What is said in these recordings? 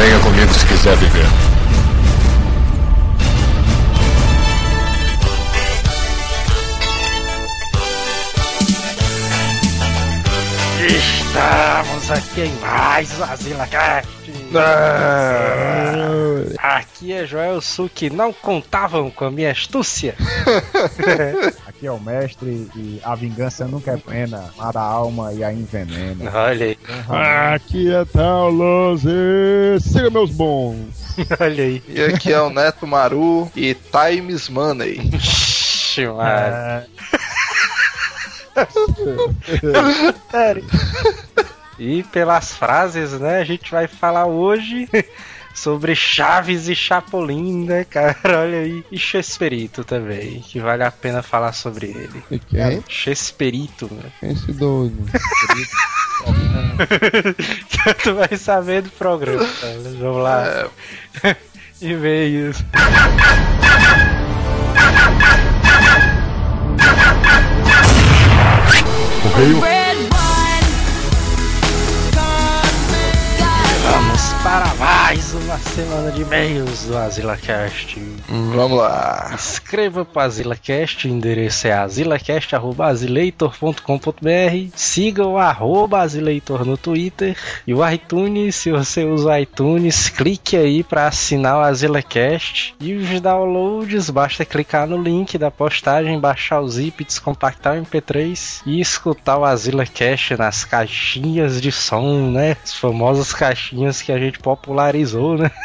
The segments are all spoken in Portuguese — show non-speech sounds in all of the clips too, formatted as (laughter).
Venha comigo se quiser viver. Estamos aqui em mais um AsilaCast. Aqui é Joel Su que não contavam com a minha astúcia. (laughs) Aqui é o mestre e a vingança nunca é plena, mata a alma e a envenena. Olha aí, Aqui é Taulose, siga meus bons. (laughs) olha aí. E aqui é o Neto Maru e Times Money. Ixi, mano. Sério. (laughs) E pelas frases, né, a gente vai falar hoje (laughs) sobre Chaves e Chapolin, né, cara? (laughs) Olha aí. E Chesperito também, que vale a pena falar sobre ele. E quem? Chesperito, né? Quem é esse doido? (laughs) tu vai saber do programa, cara. Vamos lá. É, (laughs) E-mails. Correio. Vamos para mais uma semana de e-mails do AsilaCast. Vamos lá. Escreva para AsilaCast, o endereço é asilacast.azileitor.com.br Siga o arroba Azileitor no Twitter e o iTunes, se você usa o iTunes, clique aí para assinar o AsilaCast e os downloads, basta clicar no link da postagem, baixar o zip, descompactar o MP3 e escutar o AsilaCast nas caixinhas de som, né? As famosas caixinhas que a gente popularizou, né? (laughs)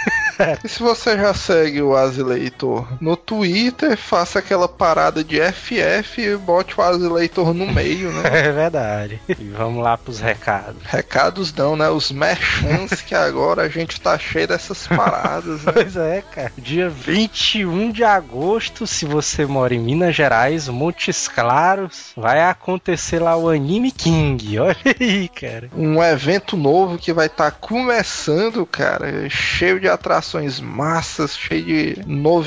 E se você já segue o Azileitor no Twitter, faça aquela parada de FF e bote o Azileitor no meio, né? (laughs) É verdade. E vamos lá pros recados. Recados não, né? Os merchants que agora a gente tá cheio dessas paradas, né? (laughs) Pois é, cara. Dia 21 de agosto, se você mora em Minas Gerais, Montes Claros, vai acontecer lá o Anime King. (laughs) Olha aí, cara. Um evento novo que vai estar começando, cara, cheio de atrações massas, cheio de novidades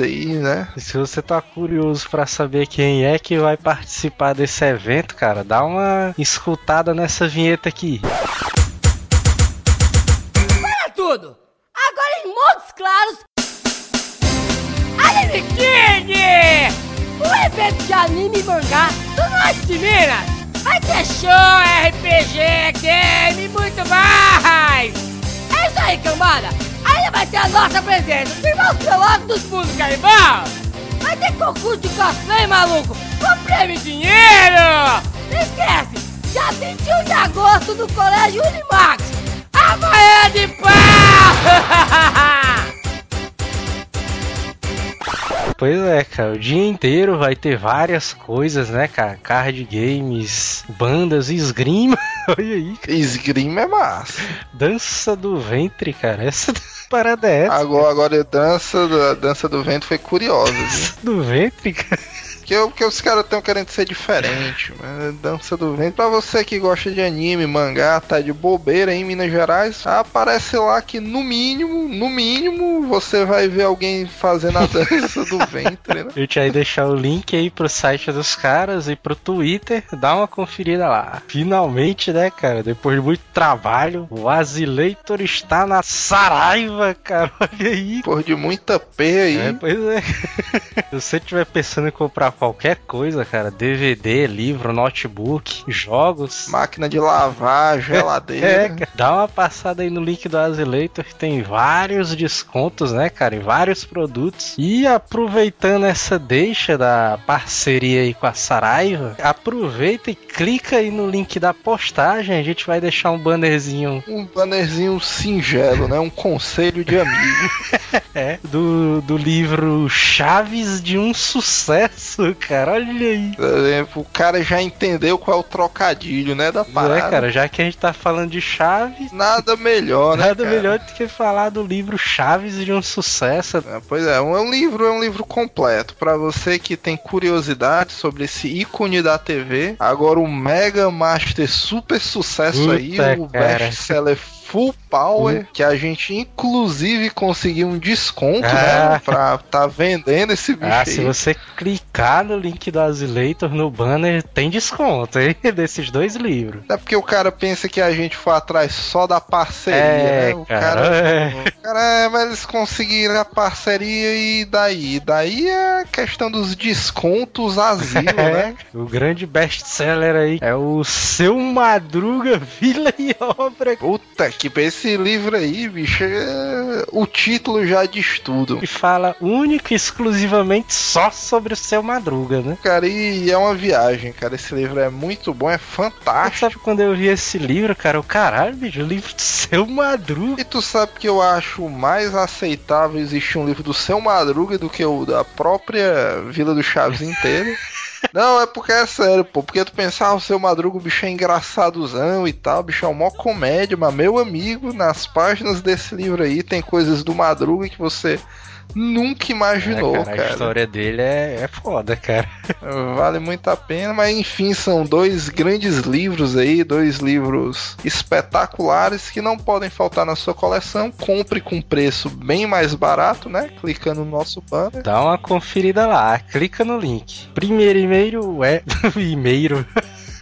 aí, né? E se você tá curioso pra saber quem é que vai participar desse evento, cara, dá uma escutada nessa vinheta aqui. Para tudo! Agora em Montes Claros, Anime King! O evento de anime e mangá do Norte de Minas! Vai ter show, RPG, nossa presença, os irmãos pelosos dos mundos canibal! Vai ter concurso de cosplay, maluco! Com prêmio dinheiro! Não esquece! Dia 21 de agosto no Colégio Unimax! Amanhã de pau! (laughs) Pois é, cara, o dia inteiro vai ter várias coisas, né, cara? Card games, bandas, esgrima. (laughs) Olha aí, cara. Esgrima é massa. dança do ventre, cara. Essa parada é essa? Agora, agora a dança, a dança do vento foi curiosa, viu? Do ventre, cara. Porque, porque os caras estão querendo ser diferente, mano. Dança do vento. Pra você que gosta de anime, mangá, tá de bobeira em Minas Gerais, aparece lá que no mínimo, no mínimo, você vai ver alguém fazendo a dança do (laughs) ventre, né? A gente vai deixar o link aí pro site dos caras e pro Twitter. Dá uma conferida lá. Finalmente, né, cara? Depois de muito trabalho, o Azileitor está na Saraiva, cara. (laughs) Olha aí. Por de muita P aí. É, pois é. (laughs) Se você estiver pensando em comprar qualquer coisa, cara, DVD, livro, notebook, jogos. Máquina de lavar, (laughs) geladeira. É, cara, dá uma passada aí no link do Azileitor que tem vários descontos, né, cara, em vários produtos. E aproveitando essa deixa da parceria aí com a Saraiva, aproveita e clica aí no link da postagem. A gente vai deixar um bannerzinho Um bannerzinho singelo, né? Um conselho de amigo. (laughs) é, do, do livro Chaves de um Sucesso, cara. Olha aí. Por exemplo, o cara já entendeu qual é o trocadilho, né? Da parada. É, cara, já que a gente tá falando de Chaves, Nada melhor, né? nada cara? melhor do que falar do livro Chaves de um Sucesso. É, pois é, um, é um livro, é um livro completo. Pra você que tem curiosidade sobre esse ícone da TV, agora o Mega Master super sucesso Puta, aí, o cara. best-seller Full Power, que a gente inclusive conseguiu um desconto, Ah. né? Pra tá vendendo esse bicho Ah, aí. se você clicar no link do Azileitor no banner, tem desconto, hein? (laughs) Desses dois livros. É porque o cara pensa que a gente foi atrás só da parceria, É, né? O cara, cara, é. o cara, é, mas eles conseguiram a parceria e daí? Daí é a questão dos descontos asilo, (laughs) né? O grande best-seller aí é o Seu Madruga, Vila e Obra. Puta que pra esse livro aí, bicho, é- o título já diz tudo. Que fala único e exclusivamente só sobre o Seu Madruga, né? Cara, e é uma viagem, cara. Esse livro é muito bom, é Mas fantástico. sabe quando eu vi esse livro, cara? O caralho, bicho, o livro do Seu Madruga. E tu sabe que eu acho mais aceitável existir um livro do Seu Madruga do que o da própria Vila do Chaves inteira. Não, é porque é sério, pô. Porque tu pensar, ah, o seu Madruga, o bicho é engraçadozão e tal, o bicho é uma comédia, mas meu amigo, nas páginas desse livro aí tem coisas do Madruga que você nunca imaginou, É, cara, A cara. história dele é, é foda, cara. (laughs) Vale muito a pena, mas enfim, são dois grandes livros aí, dois livros espetaculares que não podem faltar na sua coleção. Compre com preço bem mais barato, né? Clicando no nosso banner. Dá uma conferida lá, clica no link. Primeiro e-mail é. (laughs) e-mail.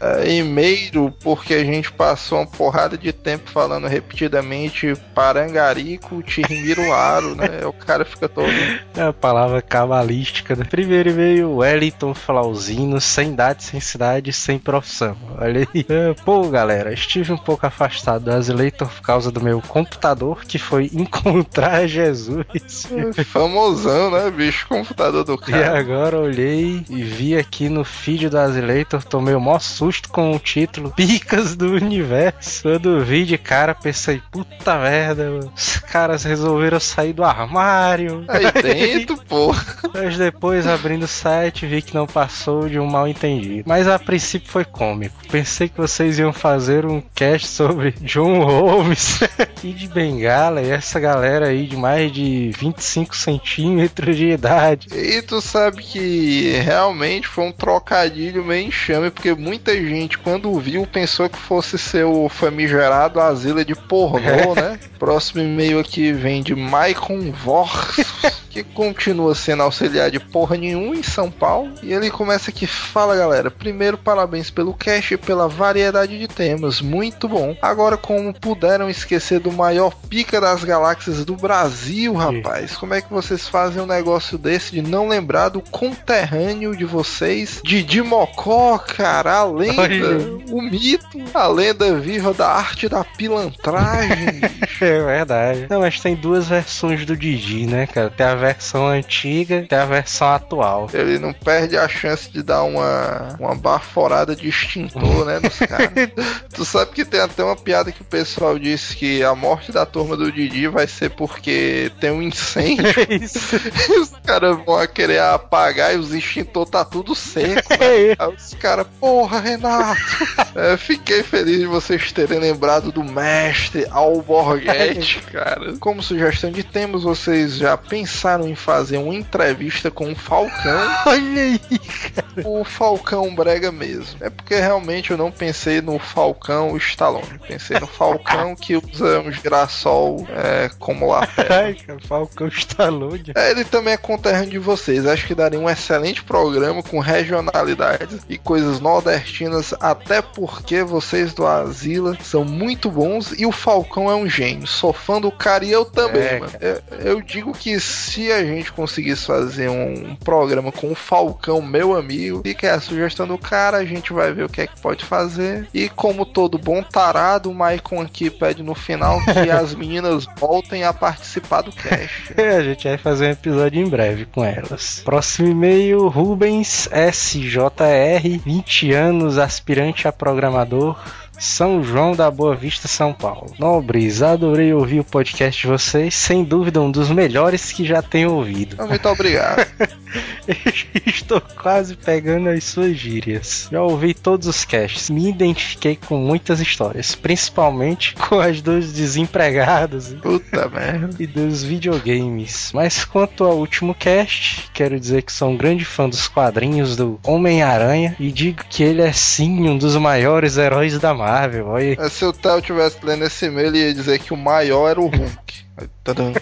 É, e-mail, porque a gente passou uma porrada de tempo falando repetidamente Parangarico, Tirimiruaro, né? O cara fica todo. É a palavra cabalística, né? Primeiro e-mail, Wellington Flauzino, sem idade, sem cidade, sem profissão. Olha aí. É, Pô, galera, estive um pouco afastado do Azileitor por causa do meu computador, que foi (laughs) encontrar Jesus. Famosão, né, bicho? Computador do E cara. agora olhei e vi aqui no feed do Azileitor, tomei o maior susto com o título Picas do Universo. Quando vi de cara, pensei, puta merda, os caras resolveram sair do armário. Aí (laughs) dentro, pô. Mas depois, abrindo o site, vi que não passou de um mal entendido. Mas a princípio foi cômico. Pensei que vocês iam fazer um cast sobre John Holmes, (laughs) Kid Bengala e essa galera aí de mais de 25 centímetros de idade. E tu sabe que realmente foi um trocadilho meio enxame, porque muita gente, quando viu, pensou que fosse ser o famigerado asilo de pornô, né? Próximo e-mail aqui vem de Maicon Vors, (laughs) que continua sendo auxiliar de porra nenhuma em São Paulo. E ele começa aqui: Fala galera, primeiro parabéns pelo cast e pela variedade de temas, muito bom. Agora, como puderam esquecer do maior pica das galáxias do Brasil, rapaz? Como é que vocês fazem um negócio desse de não lembrar do conterrâneo de vocês, Didi Mocó, cara, a lenda, o mito, a lenda viva da arte da pilantragem. (laughs) É verdade. Não, mas tem duas versões do Didi, né, cara? Tem a versão antiga e tem a versão atual. Ele não perde a chance de dar uma, uma baforada de extintor, né, nos caras. (laughs) tu sabe que tem até uma piada que o pessoal disse que a morte da turma do Didi vai ser porque tem um incêndio. (laughs) Isso. e os caras vão querer apagar e os extintor tá tudo seco. né? Aí os caras, porra, Renato. (laughs) É, fiquei feliz de vocês terem lembrado do mestre Alborguete, (laughs) cara. Como sugestão de temas, vocês já pensaram em fazer uma entrevista com o Falcão? (laughs) Olha aí. o Falcão Brega mesmo. É porque realmente eu não pensei no Falcão Stallone. Pensei no Falcão que usa um girassol é, como lapela. (laughs) Ai, cara, Falcão Stallone. É, ele também é conterrâneo de vocês. Acho que daria um excelente programa com regionalidades e coisas nordestinas, até porque vocês do Asila são muito bons e o Falcão é um gênio. Sou fã do cara e eu também, É, mano. Eu, eu digo que se a gente conseguisse fazer um, programa com o Falcão, meu amigo, fica aí a sugestão do cara, a gente vai ver o que é que pode fazer. E como todo bom tarado, o Maicon aqui pede no final que (laughs) as meninas voltem a participar do cast. (laughs) A gente vai fazer um episódio em breve com elas. Próximo e-mail, Rubens SJR, 20 anos, aspirante a programador. São João da Boa Vista, São Paulo. Nobres, adorei ouvir o podcast de vocês, sem dúvida um dos melhores que já tenho ouvido. Muito obrigado. (laughs) Estou quase pegando as suas gírias. Já ouvi todos os casts, me identifiquei com muitas histórias, principalmente (laughs) com as dos desempregados Puta merda. e dos videogames. Mas quanto ao último cast, quero dizer que sou um grande fã dos quadrinhos do Homem-Aranha e digo que ele é sim um dos maiores heróis da Marvel. Marvel, olha. É, Se o Theo tivesse lendo esse e-mail, ele ia dizer que o maior era o Hulk. Tadam.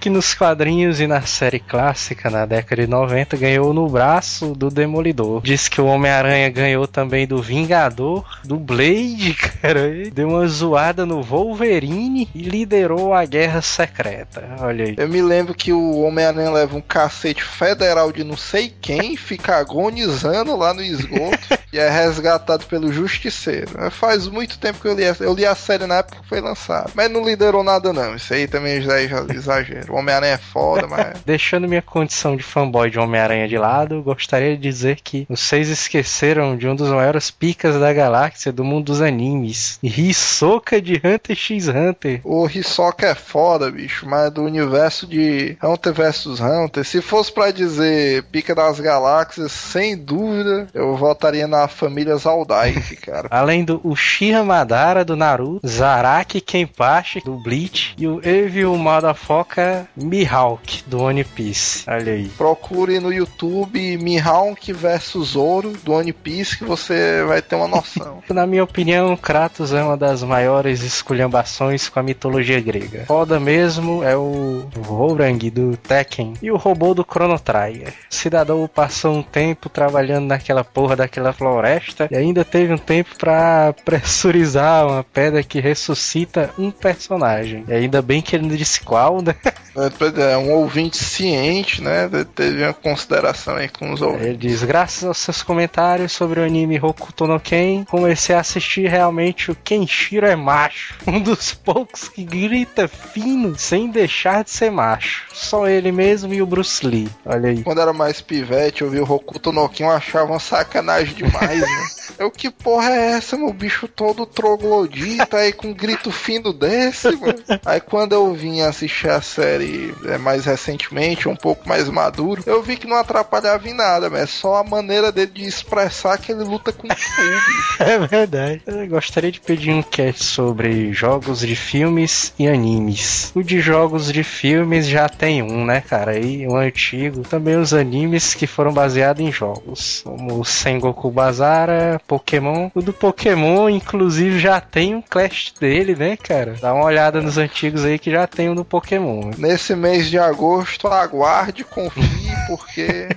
Que nos quadrinhos e na série clássica, na década de 90, ganhou no braço do Demolidor. Diz que o Homem-Aranha ganhou também do Vingador, do Blade, (laughs) cara. Deu uma zoada no Wolverine e liderou a Guerra Secreta. Olha aí. Eu me lembro que o Homem-Aranha leva um cacete federal de não sei quem, fica agonizando lá no esgoto (laughs) e é resgatado pelo Justiceiro. É, Faz muito tempo que eu li, eu li a série na época que foi lançada. Mas não liderou nada não, isso aí também já é exagero. O Homem-Aranha é foda, mas... (laughs) Deixando minha condição de fanboy de Homem-Aranha de lado, gostaria de dizer que vocês esqueceram de um dos maiores picas da galáxia do mundo dos animes. Hisoka de Hunter x Hunter. O Hisoka é foda, bicho, mas do universo de Hunter vs Hunter, se fosse pra dizer pica das galáxias, sem dúvida, eu votaria na família Zaldike, (laughs) cara. Além do Uchiha Madara do Naruto, Zaraki Kenpachi do Bleach e o Evil Motherfucker Mihawk do One Piece. Olha aí. Procure no YouTube Mihawk vs Zoro do One Piece que você vai ter uma noção. (laughs) Na minha opinião, Kratos é uma das maiores esculhambações com a mitologia grega. Foda mesmo é o Vorang do Tekken e o robô do Chrono Trigger. O cidadão passou um tempo trabalhando naquela porra daquela floresta e ainda teve um tempo pra (laughs) pressurizar uma pedra que ressuscita um personagem. E ainda bem que ele não disse qual, né? (laughs) É, pois é, um ouvinte ciente, né? Teve uma consideração aí com os ouvintes. Ele diz: graças aos seus comentários sobre o anime Hokuto no Ken, comecei a assistir realmente o Kenshiro é macho. (laughs) Um dos poucos que grita fino sem deixar de ser macho. Só ele mesmo e o Bruce Lee. Olha aí. Quando era mais pivete, eu vi o Hokuto no Ken, eu achava uma sacanagem demais, né? (laughs) Eu, que porra é essa, meu bicho todo troglodita aí com um grito fino desse, mano? Aí quando eu vim assistir a série é, mais recentemente, um pouco mais maduro, eu vi que não atrapalhava em nada, mas é só a maneira dele de expressar que ele luta com fogo. (laughs) É verdade. Eu gostaria de pedir um cast sobre jogos de filmes e animes. O de jogos de filmes já tem um, né, cara? E um antigo. Também os animes que foram baseados em jogos. Como o Sengoku Bazara, Pokémon. O do Pokémon, inclusive, já tem um cast dele, né, cara? Dá uma olhada nos antigos aí que já tem um do Pokémon. Nesse mês de agosto, aguarde, confie, (laughs) porque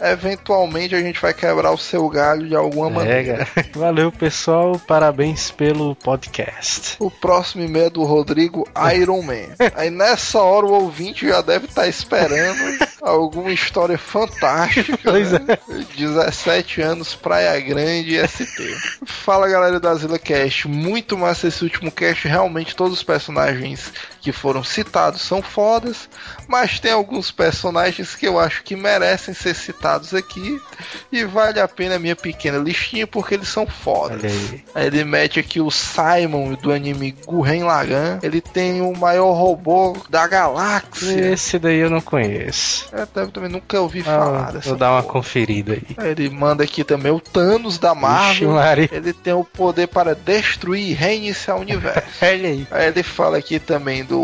eventualmente a gente vai quebrar o seu galho de alguma É, maneira. cara. (laughs) Valeu, pessoal. Parabéns pelo podcast. O próximo e-mail é do Rodrigo Iron Man. Aí nessa hora o ouvinte já deve estar esperando alguma história fantástica. (laughs) Pois né? 17 anos, Praia Grande, SP. Fala galera da Zilla Cast. Muito massa esse último cast. Realmente todos os personagens que foram citados são fodas. Mas tem alguns personagens que eu acho que merecem ser citados aqui. E vale a pena a minha pequena listinha porque eles são fodas. Aí. Aí ele mete aqui o Simon do anime Gurren Lagann. Ele tem o maior robô da galáxia. Esse daí eu não conheço. Eu também nunca ouvi falar Ah, dessa vou dar uma porra. conferida aí. Aí ele manda aqui também o Thanos da Ixi, Marvel. Maria. Ele tem o poder para destruir e reiniciar o (laughs) universo. Olha aí. Aí ele fala aqui também do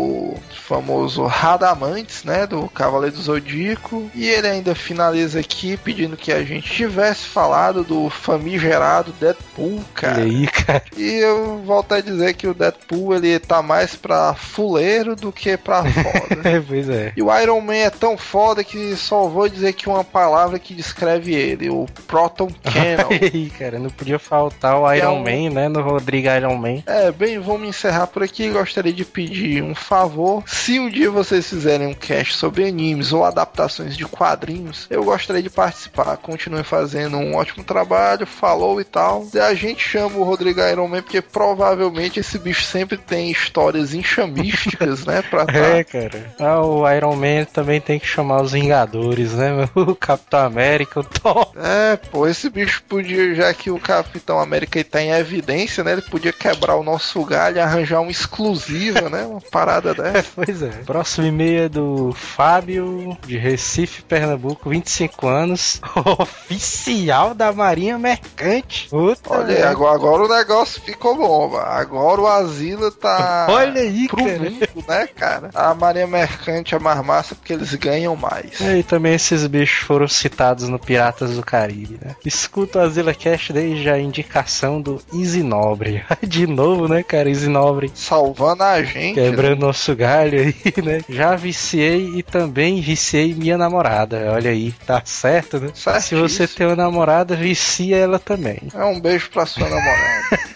famoso Radamantes, né? Do Cavaleiro do Zodíaco. E ele ainda finaliza aqui pedindo que a gente tivesse falado do famigerado Deadpool, cara. Olha aí, cara. E eu volto a dizer que o Deadpool ele tá mais pra fuleiro do que pra foda. (laughs) pois é. e o Iron Man é tão foda que só vou dizer que uma palavra que descreve ele, o Proton (laughs) Cannon. Aí, cara. Não podia faltar o é Iron um- Man, né? No Rodrigo Iron Man. É, bem, vamos encerrar por aqui. Gostaria de pedir um favor. Se um dia vocês fizerem um cast sobre animes ou adaptações de quadrinhos, eu gostaria de participar. Continuem fazendo um ótimo trabalho, falou e tal. E a gente chama o Rodrigo Iron Man porque provavelmente esse bicho sempre tem histórias enxamísticas, né? Pra (laughs) tá É, cara. Ah, o Iron Man também tem que chamar os Vingadores, né? (laughs) O Capitão América, o Thor. É, pô, esse bicho podia, já que o Capitão América tá em evidência, né? Ele podia quebrar o nosso galho e arranjar uma exclusiva, né? Uma parada dessa. (laughs) Pois é. Próximo e-mail é do Fábio, de Recife, Pernambuco, 25 anos. (laughs) Oficial da Marinha Mercante. Puta Olha aí, agora, agora o negócio ficou bom, mano. Agora o Asila tá. (laughs) Olha aí, pro cara. mundo, né, cara? A Marinha Mercante é mais massa porque eles ganham mais. E também esses bichos foram citados no Piratas do Caribe, né? Escuta o Azila Cast desde a indicação do Easy Nobre. De novo, né, cara? Easy Nobre Salvando a gente. né? Quebrando nosso galho aí, né? Já viciei e também viciei minha namorada. Olha aí, tá certo, né? Se você tem uma namorada, vicia ela também. É um beijo pra sua namorada. (laughs)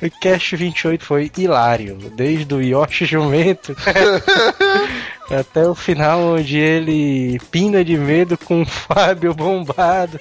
O Cast 28 foi hilário, desde o Yoshi Jumento (laughs) até o final, onde ele pina de medo com o (laughs) Fábio bombado.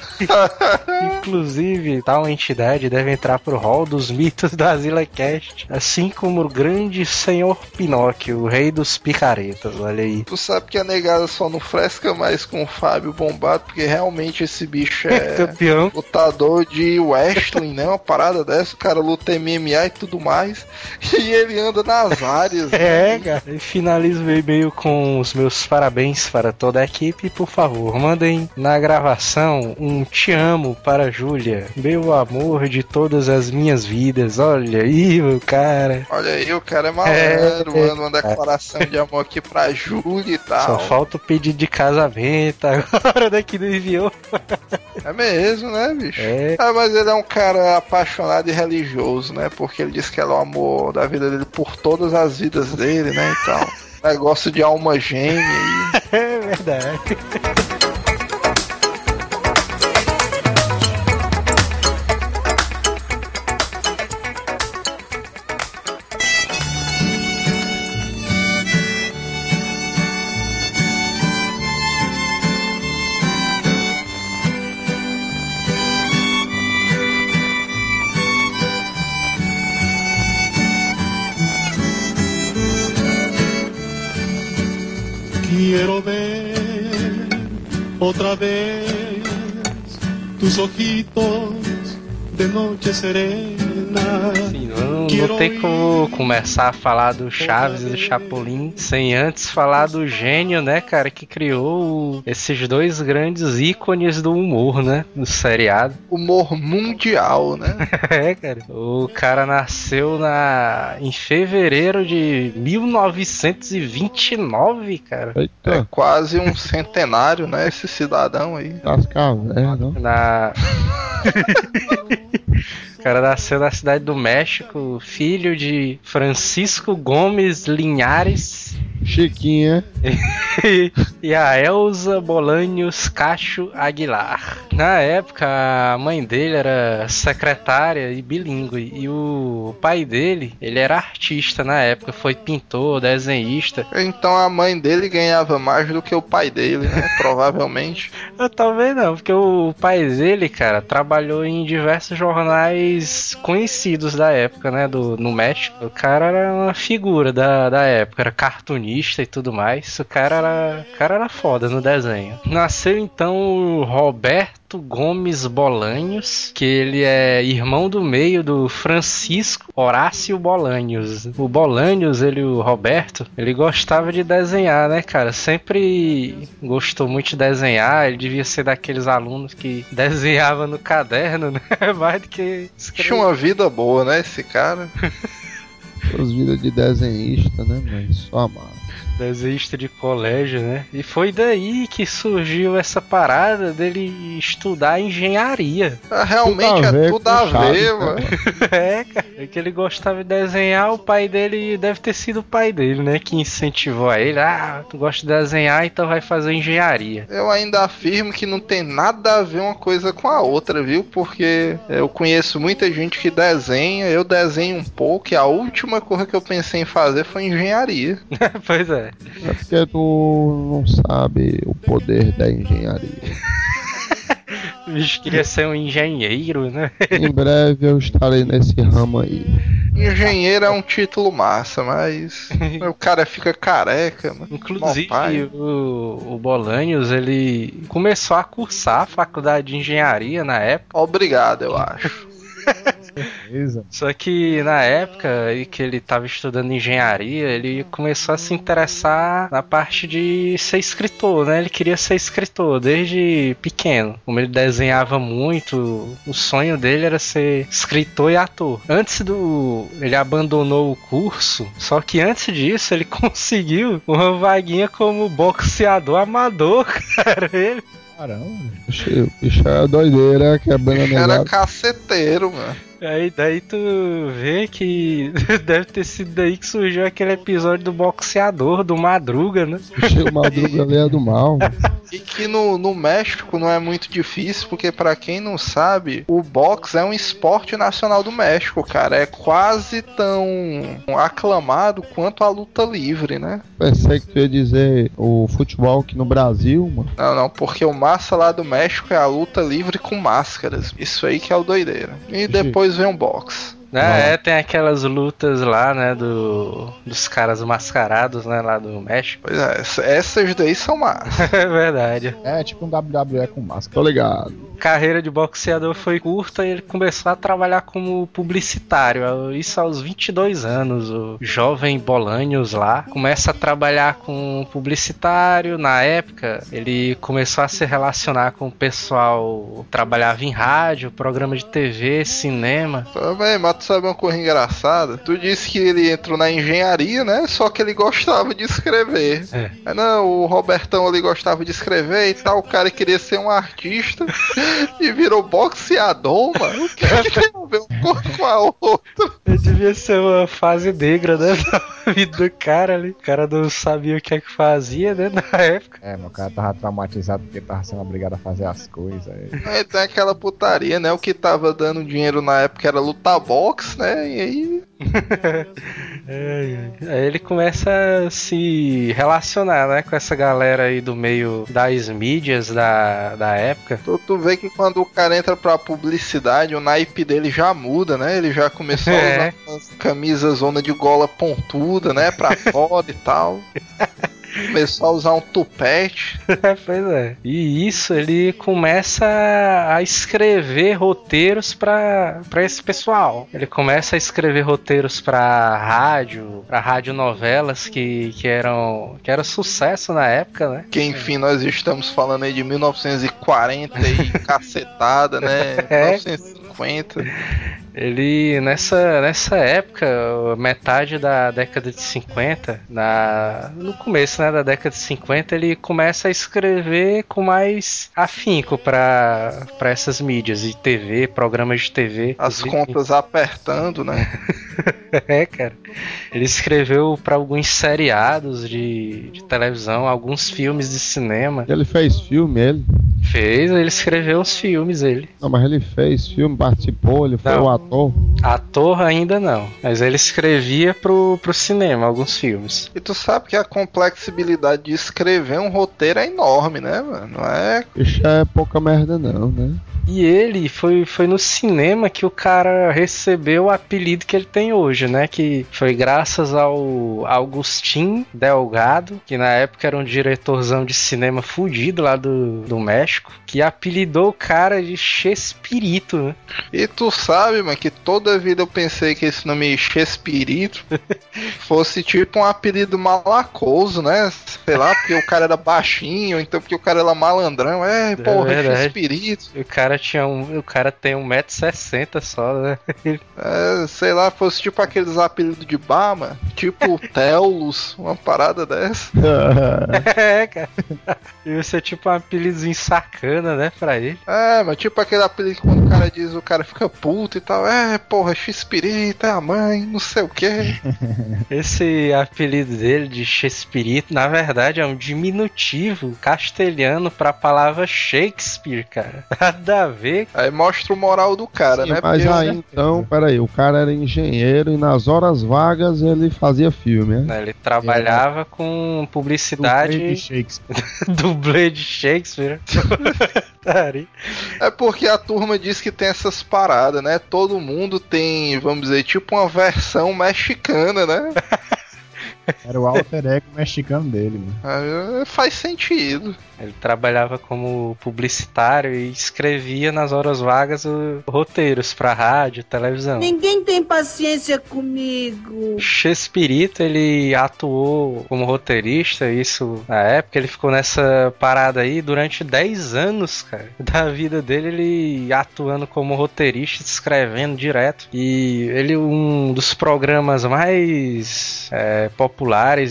Inclusive, tal entidade deve entrar pro hall dos mitos da Zilla Cast, assim como o grande senhor Pinóquio, o rei dos picaretas. Olha aí. Tu sabe que a negada só não fresca mais com o Fábio Bombado, porque realmente esse bicho é (laughs) Campeão. lutador de wrestling, né? Uma parada dessa, o cara luta MMA e tudo mais. (laughs) E ele anda nas áreas. É, né? cara. E finalizo o e-mail com os meus parabéns para toda a equipe. Por favor, mandem na gravação um te amo para a Júlia, meu amor de todas as minhas vidas. Olha aí, meu cara. Olha aí, o cara é malandro, É, manda uma declaração de amor aqui pra Júlia e Só tal. falta o pedido de casamento (laughs) agora daqui do enviou. É mesmo, né, bicho? É. Ah, mas ele é um cara apaixonado e religioso, né? Porque ele diz que ela é o amor da vida dele por todas as vidas dele, né? Então, (laughs) negócio de alma gêmea. (laughs) É verdade. Quiero ver otra vez tus ojitos de noche serena. Não, não tem como começar a falar do Chaves e do Chapolin sem antes falar do gênio, né, cara, que criou esses dois grandes ícones do humor, né, do seriado. (laughs) Humor mundial, né? É, cara. O cara nasceu na em fevereiro de 1929, cara. É Eita, quase um centenário, né? Esse cidadão aí. das cavernas. Na (laughs) O cara nasceu na cidade do México, filho de Francisco Gomes Linhares Chiquinha. (laughs) e a Elza Bolanhos Cacho Aguilar. Na época, a mãe dele era secretária e bilíngue. E o pai dele, ele era artista na época, foi pintor, desenhista. Então a mãe dele ganhava mais do que o pai dele, né? (laughs) Provavelmente. Eu, talvez não, porque o pai dele, cara, trabalhou em diversos jornais conhecidos da época, né? Do, no México. O cara era uma figura da, da época, era cartunista e tudo mais. O cara era, o cara era foda no desenho. Nasceu então o Roberto Gomes Bolanhos, que ele é irmão do meio do Francisco Horácio Bolanhos. O Bolanhos, ele, o Roberto, ele gostava de desenhar, né, cara? Sempre gostou muito de desenhar. Ele devia ser daqueles alunos que desenhava no caderno, (laughs) né? Mais do que escrever. Tinha uma vida boa, né? Esse cara. Suas vidas de desenhista, né? Mas só amar. desenhista de colégio, né? E foi daí que surgiu essa parada dele estudar engenharia. Ah, Realmente Tudo é ver tudo a ver, né? mano. (laughs) é, cara. É que ele gostava de desenhar, o pai dele deve ter sido o pai dele, né? Que incentivou a ele. Ah, tu gosta de desenhar, então vai fazer engenharia. Eu ainda afirmo que não tem nada a ver uma coisa com a outra, viu? Porque eu conheço muita gente que desenha, eu desenho um pouco, e a última coisa que eu pensei em fazer foi engenharia. (laughs) pois é. É porque tu não sabe o poder da engenharia. (laughs) O bicho queria ser um engenheiro, né? Em breve eu estarei nesse ramo aí. Engenheiro é um título massa, mas o cara fica careca, mano. Inclusive, Mó pai. o, o Bolanhos, ele começou a cursar a faculdade de engenharia na época. Obrigado, eu acho. (laughs) Só que na época em que ele estava estudando engenharia, ele começou a se interessar na parte de ser escritor, né? Ele queria ser escritor desde pequeno. Como ele desenhava muito, o sonho dele era ser escritor e ator. Antes do. Ele abandonou o curso, só que antes disso ele (laughs) conseguiu uma vaguinha como boxeador amador, (laughs) cara. Ele Caramba. Bicho, bicho é doideira, quebrando a O cara é negada. caceteiro, mano. Aí daí tu vê que (laughs) deve ter sido daí que surgiu aquele episódio do boxeador, do Madruga, né? O Madruga ali é do mal. (laughs) E que no, no México não é muito difícil, porque pra quem não sabe, o boxe é um esporte nacional do México, cara. É quase tão aclamado quanto a luta livre, né? Pensei que tu ia dizer o futebol aqui no Brasil, mano. Não, não, porque o massa lá do México é a luta livre com máscaras. Isso aí que é o doideira. E depois vem o boxe. É, é, tem aquelas lutas lá, né, do, dos caras mascarados, né, lá do México. Pois é, essa- essas daí são massas. (laughs) É verdade. É tipo um WWE com máscara. Tô ligado. Carreira de boxeador foi curta e ele começou a trabalhar como publicitário. Isso aos 22 anos. O jovem Bolanhos lá começa a trabalhar com publicitário. Na época, ele começou a se relacionar com o pessoal. Trabalhava em rádio, programa de TV, cinema. Também, mas tu sabe uma coisa engraçada? Tu disse que ele entrou na engenharia, né? Só que ele gostava de escrever. É. É, não, o Robertão ali gostava de escrever e tal. O cara queria ser um artista (laughs) (laughs) e virou boxeador, mano. O (laughs) que ver um coisa com a outra? Devia ser uma fase negra, né? (laughs) Da vida do cara ali. O cara não sabia o que é que fazia, né? Na época. É, meu cara tava traumatizado porque tava sendo obrigado a fazer as coisas. aí. Aí tem aquela putaria, né? O que tava dando dinheiro na época era lutar boxe, né? E aí. (laughs) É. Aí ele começa a se relacionar, né, com essa galera aí do meio das mídias da, da época. Tu, tu vê que quando o cara entra pra publicidade, o naipe dele já muda, né? Ele já começou a É. usar umas camisas zona de gola pontuda, né? Pra (laughs) fora e tal. (laughs) Começou a usar um tupete. (laughs) pois é. E isso ele começa a escrever roteiros pra pra esse pessoal. Ele começa a escrever roteiros pra rádio, pra radionovelas que, que eram que era sucesso na época, né? Que enfim, nós estamos falando aí de 1940 e cacetada, né? (laughs) É. 1950. Ele, nessa, nessa época, metade da década de 50, na, no começo né, da década de 50, ele começa a escrever com mais afinco para essas mídias de TV, programas de TV. As contas apertando, né? (laughs) É, cara. Ele escreveu para alguns seriados de, de televisão, alguns filmes de cinema. Ele fez filme, ele. Fez, ele escreveu os filmes, ele. Não, mas ele fez filme, participou, ele foi Não. o ator. Ator ainda não, mas ele escrevia pro, pro cinema alguns filmes. E tu sabe que a complexibilidade de escrever um roteiro é enorme, né, mano? Não é Bicho é pouca merda não, né? E ele foi, foi no cinema que o cara recebeu o apelido que ele tem hoje, né? Que foi graças ao Augustin Delgado, que na época era um diretorzão de cinema fudido lá do, do México, que apelidou o cara de Chespirito, né? E tu sabe, mano, que toda vida eu pensei que esse nome Chespirito (laughs) fosse tipo um apelido malacoso, né? Sei lá, porque o cara era baixinho, então porque o cara era malandrão. É, porra, verdade. Chespirito. O cara tinha um. O cara tem 1,60m só, né? (laughs) É, sei lá, fosse tipo aqueles apelidos de bar, mano. Tipo Telos, uma parada dessa. (laughs) é, cara. E você tipo um apelidozinho sacana, né, pra ele. É, mas tipo aquele apelido que quando o cara diz o cara fica puto e tal. É, porra, Chespirito, é a mãe, não sei o quê. (laughs) Esse apelido dele de Chespirito, na verdade, é um diminutivo castelhano pra palavra Shakespeare, cara. (laughs) Nada a ver. Aí mostra o moral do cara, Sim, né? mas Porque- aí então, peraí, o cara era engenheiro e nas horas vagas ele fazia filme, né? né, Ele trabalhava com publicidade (laughs) Dublê de Shakespeare. dublê de Shakespeare. Tari. É porque a turma diz que tem essas paradas, né? Todo mundo tem, vamos dizer, tipo uma versão mexicana, né? (laughs) Era o alter ego mexicano dele, mano. Ah, Faz sentido. Ele trabalhava como publicitário e escrevia nas horas vagas o- roteiros pra rádio, televisão. Ninguém tem paciência comigo. Chespirito, ele atuou como roteirista, isso na época, ele ficou nessa parada aí durante 10 anos, cara. Da vida dele, ele atuando como roteirista, escrevendo direto. E ele, um dos programas mais é, populares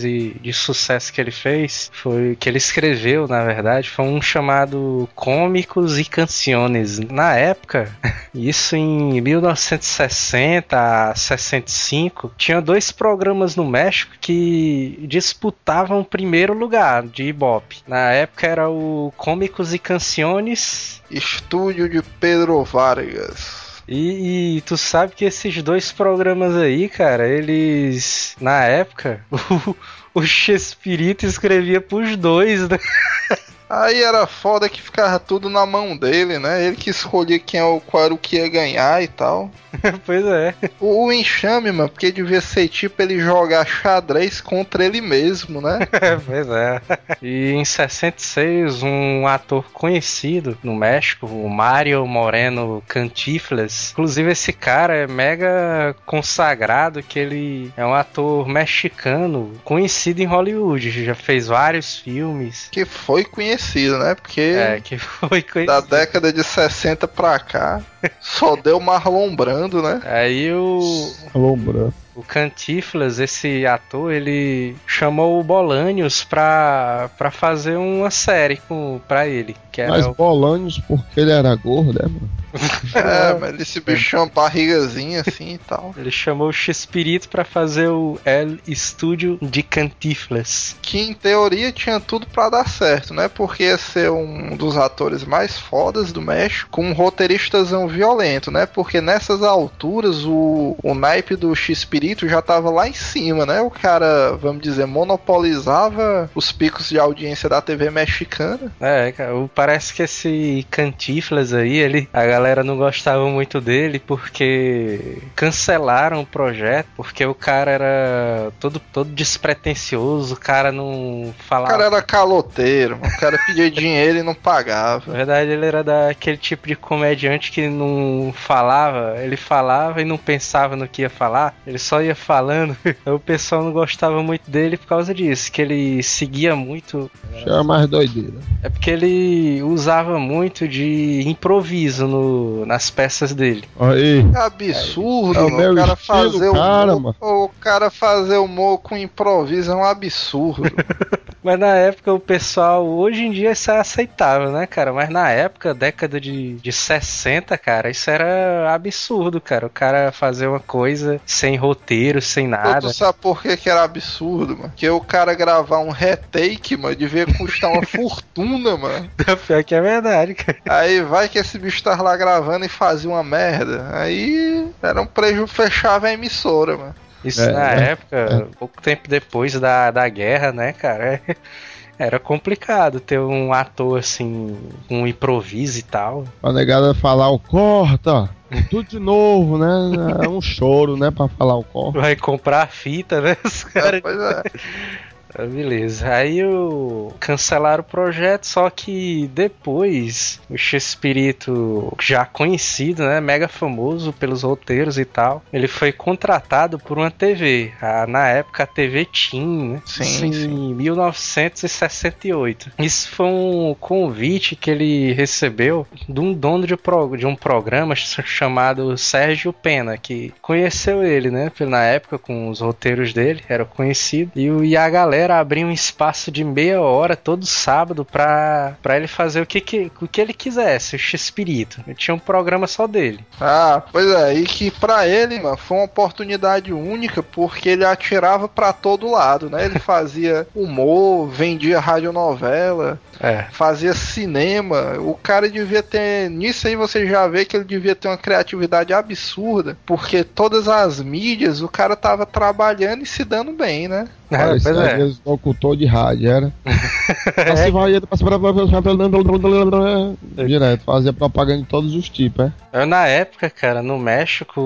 e de sucesso que ele fez, foi que ele escreveu, na verdade, foi um chamado Cômicos e Canciones. Na época, (laughs) isso em 1960 a 65, tinha dois programas no México que disputavam o primeiro lugar de Ibope. Na época era o Cômicos e Canciones Estúdio de Pedro Vargas. E, e tu sabe que esses dois programas aí, cara, eles. Na época, (laughs) o, o Chespirito escrevia pros dois, né? (laughs) Aí era foda que ficava tudo na mão dele, né? Ele que escolhia quem é o, qual era o que ia ganhar e tal. (laughs) pois é. O, o enxame, mano, porque devia ser tipo ele jogar xadrez contra ele mesmo, né? (laughs) pois é. E em 66, um ator conhecido no México, o Mario Moreno Cantiflas. Inclusive, esse cara é mega consagrado, que ele é um ator mexicano conhecido em Hollywood. Já fez vários filmes. Que foi conhecido, né? Porque É, que (laughs) foi da conhecido. década de 60 pra cá, só deu Marlon Brando, né? Aí o, Lombra. o Cantiflas, esse ator, ele chamou o Bolanios pra, pra fazer uma série com, pra ele. Que era Mas Bolanios, porque ele era gordo, (laughs) é, mano? É, mas esse bichão, uma barrigazinha assim e tal. Ele chamou o X-Espírito pra fazer o El Estúdio de Cantiflas. Que em teoria tinha tudo pra dar certo, né? Porque ia ser um dos atores mais fodas do México, com um roteiristasão violento, né? Porque nessas alturas o, o naipe do X-Espírito já tava lá em cima, né? O cara, vamos dizer, monopolizava os picos de audiência da TV mexicana. É, cara, o- parece que esse Cantiflas aí, ele, a galera não gostava muito dele porque cancelaram o projeto, porque o cara era todo, todo despretensioso, o cara não O falava. cara era caloteiro, o cara pedia (laughs) dinheiro e não Na pagava. verdade, ele era daquele tipo de comediante que não falava, ele falava e não pensava no que ia falar, ele só ia falando. (laughs) o pessoal não gostava muito dele por causa disso, que ele seguia muito. Já é mais doideira. É porque ele usava muito de improviso no- nas peças dele. Aí, É absurdo, É o o cara estilo, fazer cara, o humor, o cara fazer humor com improviso é um absurdo. (laughs) Mas na época o pessoal, hoje em dia isso é aceitável, né, cara? Mas na época, década de, de 60, cara, isso era absurdo, cara. O cara fazer uma coisa sem roteiro, sem nada. tu sabe por que, que era absurdo, mano? Que o cara gravar um retake, mano, devia custar uma (laughs) fortuna, mano. Pior que é verdade, cara. Aí vai que esse bicho tava lá gravando e fazia uma merda. Aí era um prejuízo, fechava a emissora, mano. Isso É, na é, época, pouco tempo depois da, da guerra, né, cara? (laughs) Era complicado ter um ator assim, com um improviso e tal. a negada falar o corta, tudo de novo, né? É um choro, né? Pra falar o corta. Vai comprar a fita, né? Os É, caras pois é. (laughs) Beleza. Aí o cancelaram o projeto, só que depois o Chespirito, já conhecido, né, mega famoso pelos roteiros e tal, ele foi contratado por uma TV, a- na época a TV Tim, né? Sim, em sim. 1968. Isso foi um convite que ele recebeu de um dono de, pro- de um programa ch- chamado Sérgio Pena, que conheceu ele, né? Na época, com os roteiros dele, era conhecido. E, e a galera abriu um espaço de meia hora todo sábado pra, pra ele fazer o que, que, o que ele quisesse, o X-Espírito. Tinha um programa só dele. Ah, pois é, e que pra ele, mano, foi uma oportunidade única porque ele atirava pra todo lado, né? Ele fazia (laughs) humor, vendia radionovela, É. fazia cinema. O cara devia ter. Nisso aí você já vê que ele devia ter uma criatividade absurda, porque todas as mídias o cara tava trabalhando e se dando bem, né? É, pois é. Locutor de rádio, era. (laughs) Assim passa pra- Direto, fazia propaganda de todos os tipos, é? Eu, na época, cara, no México,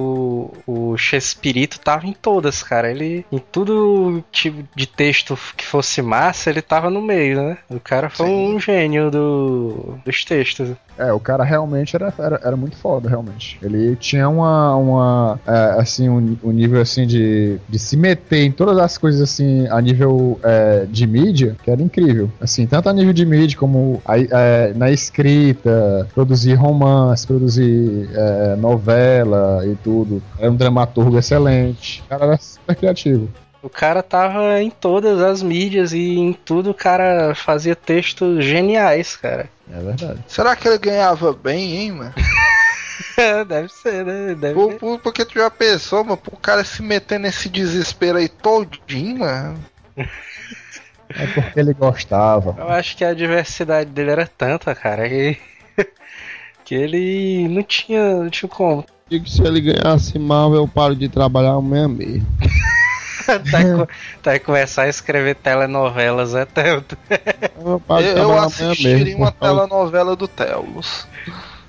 o, o Chespirito tava em todas, cara. Ele, em tudo tipo de texto que fosse massa, ele tava no meio, né? O cara foi Sim. um gênio do, dos textos. É, o cara realmente era, era, era muito foda, realmente. Ele tinha uma, uma é, assim, um, um nível, assim, de, de se meter em todas as coisas, assim, a nível é, de mídia, que era incrível. Assim, tanto a nível de mídia, como a- é, na escrita, produzir romance, produzir é, novela e tudo. Era um dramaturgo excelente. O cara era super criativo. O cara tava em todas as mídias e em tudo o cara fazia textos geniais, cara. É verdade. Será que ele ganhava bem, hein, mano? (laughs) Deve ser, né? Deve Por, por- porque tu já pensou, mano, pro cara se meter nesse desespero aí todinho, mano. É porque ele gostava. Eu acho que a diversidade dele era tanta, cara, que, (laughs) que ele não tinha, não tinha como. Digo que se ele ganhasse mal, eu paro de trabalhar amanhã mesmo. (laughs) tá, tá começar a escrever telenovelas é tanto. Eu, Eu, amanhã assistiria mesmo, uma telenovela do Telos.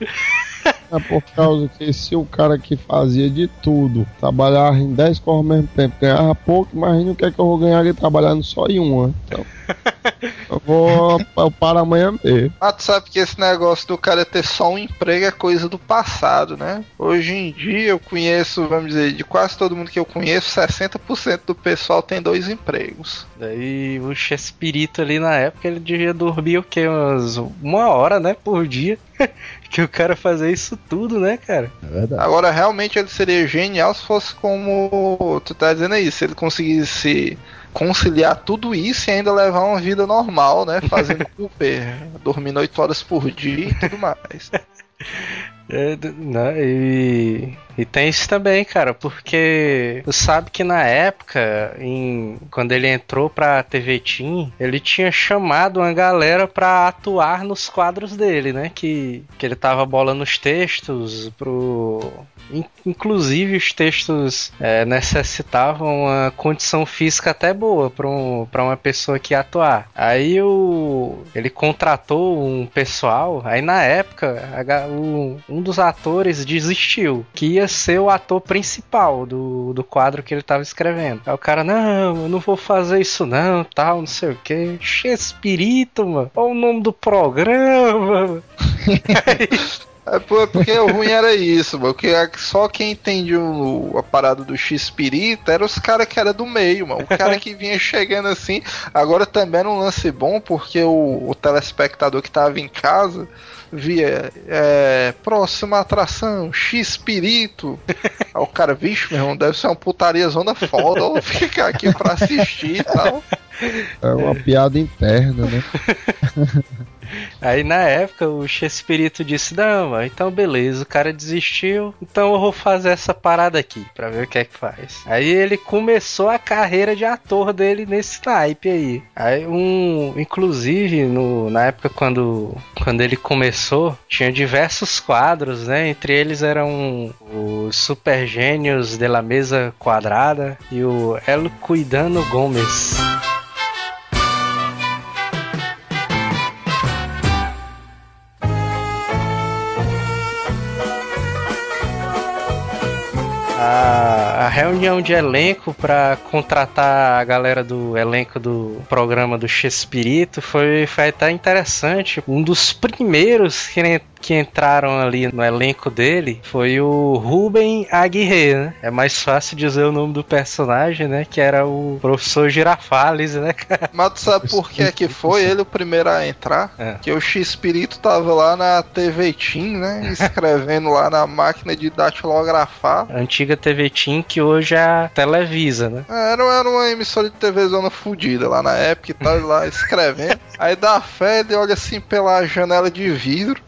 (laughs) É por causa que se o cara que fazia de tudo trabalhava em 10 coisas ao mesmo tempo, ganhava pouco, imagina o que é que eu vou ganhar ali trabalhando só em uma. Então, (laughs) eu vou eu paro amanhã mesmo. Ah, tu sabe que esse negócio do cara ter só um emprego é coisa do passado, né? Hoje em dia eu conheço, vamos dizer, de quase todo mundo que eu conheço, 60% do pessoal tem dois empregos. Daí o Chespirito ali na época ele devia dormir o quê? Umas uma hora, né? Por dia. (laughs) que o cara fazia isso tudo, né, cara? É verdade. Agora, realmente ele seria genial se fosse como tu tá dizendo aí, se ele conseguisse conciliar tudo isso e ainda levar uma vida normal, né? Fazendo (laughs) Cooper, dormindo 8 horas por dia e tudo mais. É, né, e, e tem isso também, cara, porque tu sabe que na época, em, quando ele entrou pra TV Team, ele tinha chamado uma galera pra atuar nos quadros dele, né? Que, que ele tava bolando os textos pro. in- Inclusive os textos é, necessitavam uma condição física até boa pra um, pra uma pessoa que ia atuar. Aí o, ele contratou um pessoal, aí na época a o- um dos atores desistiu, que ia ser o ator principal do, do quadro que ele tava escrevendo. Aí o cara, não, eu não vou fazer isso não, tal, não sei o que. Chespirito, mano. Olha o nome do programa. (laughs) É por- porque o ruim era isso, mano. Que só quem entendia o- a parada do X-Pirita era os caras que era do meio, mano. O cara que vinha chegando assim. Agora também era um lance bom, porque o, o telespectador que tava em casa via é, próxima atração, X-Pirito. (laughs) Aí o cara, vixe, meu irmão, deve ser uma putaria zona foda. Eu vou ficar aqui pra assistir e tal. É uma piada interna, né? (laughs) Aí na época o Chespirito disse: Não, então beleza, o cara desistiu, então eu vou fazer essa parada aqui pra ver o que é que faz. Aí ele começou a carreira de ator dele nesse naipe aí. Aí um, inclusive no, na época quando, quando ele começou, tinha diversos quadros, né? Entre eles eram os Super Gênios de la Mesa Quadrada e o El Cuidano Gomes. A, a reunião de elenco para contratar a galera do elenco do programa do Chespirito foi, foi até interessante. Um dos primeiros que, que entraram ali no elenco dele foi o Ruben Aguirre, né? É mais fácil dizer o nome do personagem, né? Que era o professor Girafales, né, cara? Mas tu sabe por que que foi ele o primeiro a entrar? É. Que o X-Espírito tava lá na TV Team, né? Escrevendo lá na máquina de datilografar. A antiga TV Team, que hoje é a Televisa, né? Era, era uma emissora de TV zona fudida lá na época e tal, lá escrevendo. Aí dá fé, ele olha assim pela janela de vidro.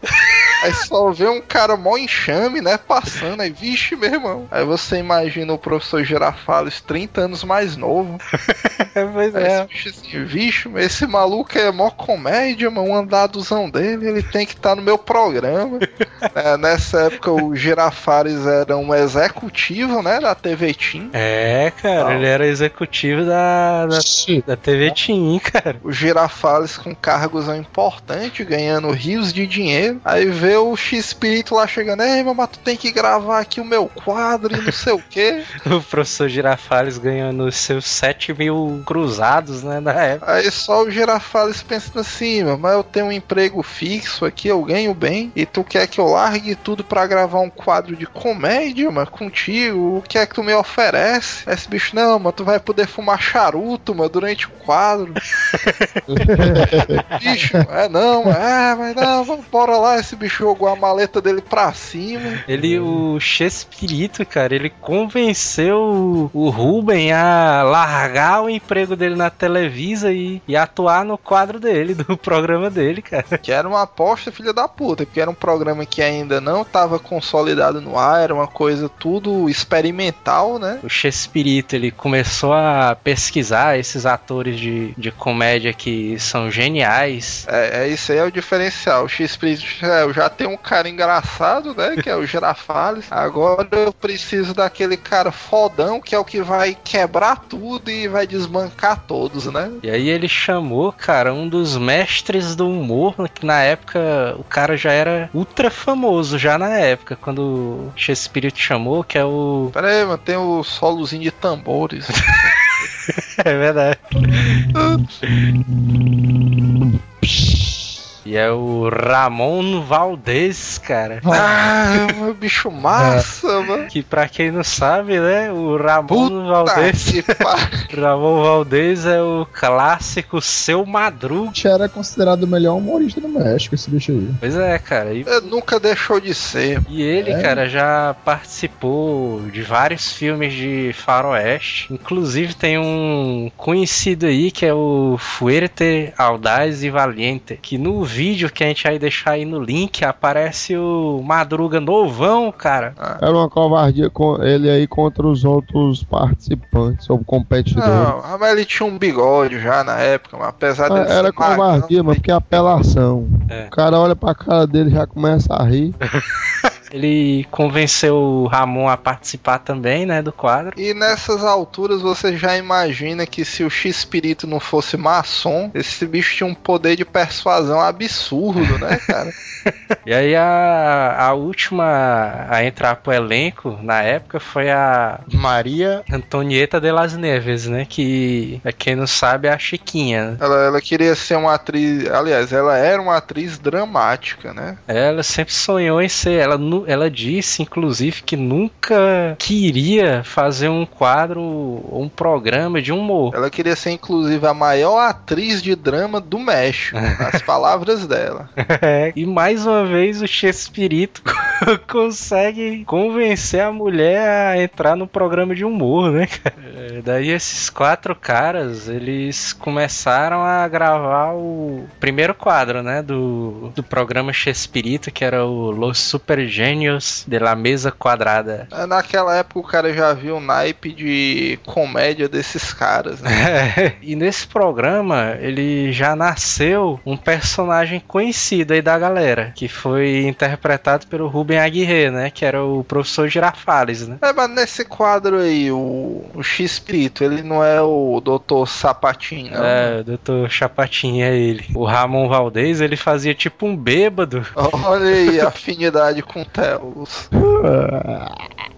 Aí só vê um cara mó enxame, né? Passando, aí, vixe, meu irmão. Aí você imagina o professor Girafales 30 anos mais novo. (laughs) pois Aí é. esse assim, vixe, esse maluco é mó comédia, mano. Um andadozão dele, ele tem que estar no meu programa. (laughs) É, nessa época o Girafales era um executivo, né? Da TV Team. É, cara, ele era executivo da, da, da TV Team, cara. o Girafales com cargos importantes, ganhando rios de dinheiro. Aí vê o X-Espírito lá chegando, ei, mas tu tem que gravar aqui o meu quadro e não sei o quê. (laughs) O professor Girafales ganhando os seus 7 mil cruzados, né, na época. Aí só o Girafales pensando assim, "Meu, mas eu tenho um emprego fixo aqui, eu ganho bem, e tu quer que eu largue tudo pra gravar um quadro de comédia, mano, contigo? O que é que tu me oferece? Esse bicho, não, mano, tu vai poder fumar charuto, mano, durante o quadro. (laughs) bicho, é não, é, mas não, vamos bora lá. Esse bicho jogou a maleta dele pra cima. Ele, o Chespirito, cara, ele convenceu o, Ruben a largar o emprego dele na Televisa e, e atuar no quadro dele, (laughs) do programa dele, cara. Que era uma aposta filha da puta, porque era um programa que ainda não tava consolidado no ar, era uma coisa tudo experimental, né? O Chespirito, ele começou a pesquisar esses atores de, de comédia que são geniais. É, é isso aí é o diferencial. O X-Spirit, é, eu já tenho um cara engraçado, né? Que é o Girafales. Agora eu preciso daquele cara fodão, que é o que vai quebrar tudo e vai desmancar todos, né? E aí ele chamou, cara, um dos mestres do humor, que na época o cara já era ultra famoso, já na época, quando o Chespirito chamou, que é o... Pera aí, mano, tem o solozinho de tambores. (laughs) É verdade. (laughs) E é o Ramon Valdez, cara. ah, o bicho massa, mano. Que pra quem não sabe, né, o Ramon Puta Valdez... que. (laughs) Ramon Valdez é o clássico Seu Madruga. era considerado o melhor humorista do México, esse bicho aí. Pois é, cara. E, Nunca deixou de ser. e ele, É? cara, já participou de vários filmes de faroeste. Inclusive tem um conhecido aí que é o Fuerte Audaz e Valiente. Que no vídeo que a gente vai deixar aí no link aparece o Madruga novão, cara. Era uma covardia com ele aí contra os outros participantes, ou competidores. Não, mas ele tinha um bigode já na época, mas apesar Ah, dele Era magão, covardia, mas porque é apelação. É. O cara olha pra cara dele e já começa a rir. (laughs) Ele convenceu o Ramon a participar também, né, do quadro. E nessas alturas você já imagina que se o X-Espírito não fosse maçom, esse bicho tinha um poder de persuasão absurdo, né, cara? (laughs) E aí a, a última a entrar pro elenco na época foi a Maria Antonieta de las Neves, né? Que, pra quem não sabe, é a Chiquinha. né? Ela, ela queria ser uma atriz. Aliás, ela era uma atriz dramática, né? Ela sempre sonhou em ser. Ela, nu- ela disse, inclusive, que nunca queria fazer um quadro ou um programa de humor. Ela queria ser, inclusive, a maior atriz de drama do México, (laughs) nas palavras dela. (laughs) e mais uma vez o Chespirito (laughs) consegue convencer a mulher a entrar no programa de humor, né, cara? É, Daí esses quatro caras, eles começaram a gravar o primeiro quadro, né, do, do programa Chespirito, que era o Los Super Genios de la Mesa Quadrada. Naquela época o cara já viu o naipe de comédia desses caras, né? (laughs) e nesse programa ele já nasceu um personagem conhecido aí da galera, que foi interpretado pelo Ruben Aguirre, né? Que era o professor Girafales, né? É, mas nesse quadro aí, o, o X-Espírito, ele não é o Dr. Sapatinho, não. É, o doutor Chapatinha é ele. O Ramon Valdez, ele fazia tipo um bêbado. Olha aí a (laughs) afinidade com o Telos.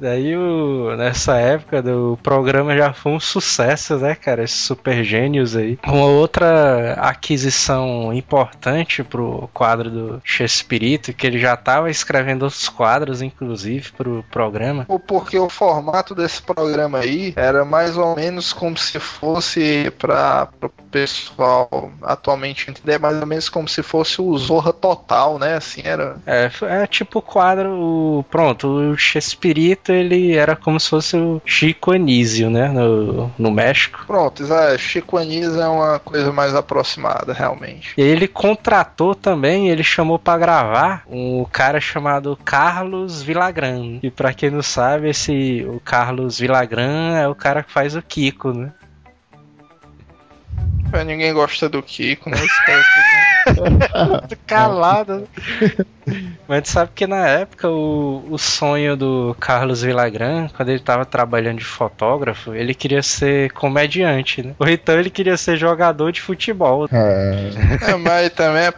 Daí, o, nessa época, do programa já foi um sucesso, né, cara? Esses super gênios aí. Uma outra aquisição importante pro quadro do Chespirito, que ele já tava escrevendo outros quadros, inclusive, pro programa. Ou Porque o formato desse programa aí era mais ou menos como se fosse para o pessoal atualmente entender, mais ou menos como se fosse o Zorra Total, né? Assim, era. É, é tipo o quadro, pronto, o Chespirito, ele era como se fosse o Chico Anísio, né? No, no México. Pronto, é, Chico Anísio é uma coisa mais aproximada, realmente. E ele contratou também, ele chamou para gravar um cara chamado Carlos Vilagran. E para quem não sabe, esse o Carlos Vilagran é o cara que faz o Kiko, né? Ninguém gosta do Kiko, né? (laughs) Calado. Mas sabe que na época o, o sonho do Carlos Vilagran, quando ele tava trabalhando de fotógrafo, ele queria ser comediante, né? Ou então ele queria ser jogador de futebol. É, É, mas também é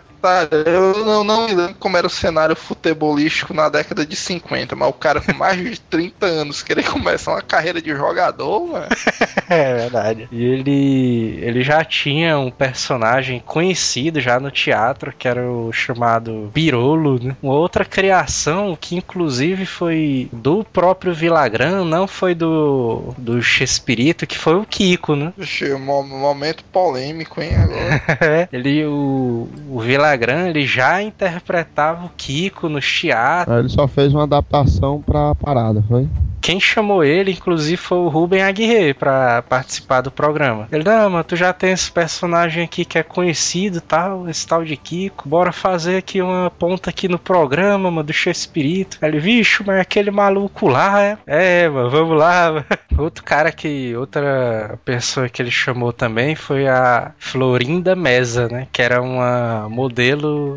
eu não, não me lembro como era o cenário futebolístico na década de 50, mas o cara com mais de (laughs) 30 anos querer começar uma carreira de jogador, mano. (laughs) É verdade. E ele, ele já tinha um personagem conhecido já no teatro, que era o chamado Birolo, né? Uma outra criação que inclusive foi do próprio Vilagran, não foi do, do Chespirito, que foi o Kiko, né? Vixe, mo- momento polêmico, hein, agora. (laughs) ele, o, o Vilagran, ele já interpretava o Kiko nos teatros. Aí ele só fez uma adaptação pra parada, foi? Quem chamou ele, inclusive, foi o Ruben Aguirre pra participar do programa. Ele, não, mano, tu já tem esse personagem aqui que é conhecido tal, esse tal de Kiko. Bora fazer aqui uma ponta aqui no programa, mano, do. Aí Ele, bicho, mas aquele maluco lá, é? É, mano, vamos lá. mano." (laughs) Outro cara que, outra pessoa que ele chamou também foi a Florinda Mesa, né? Que era uma modelo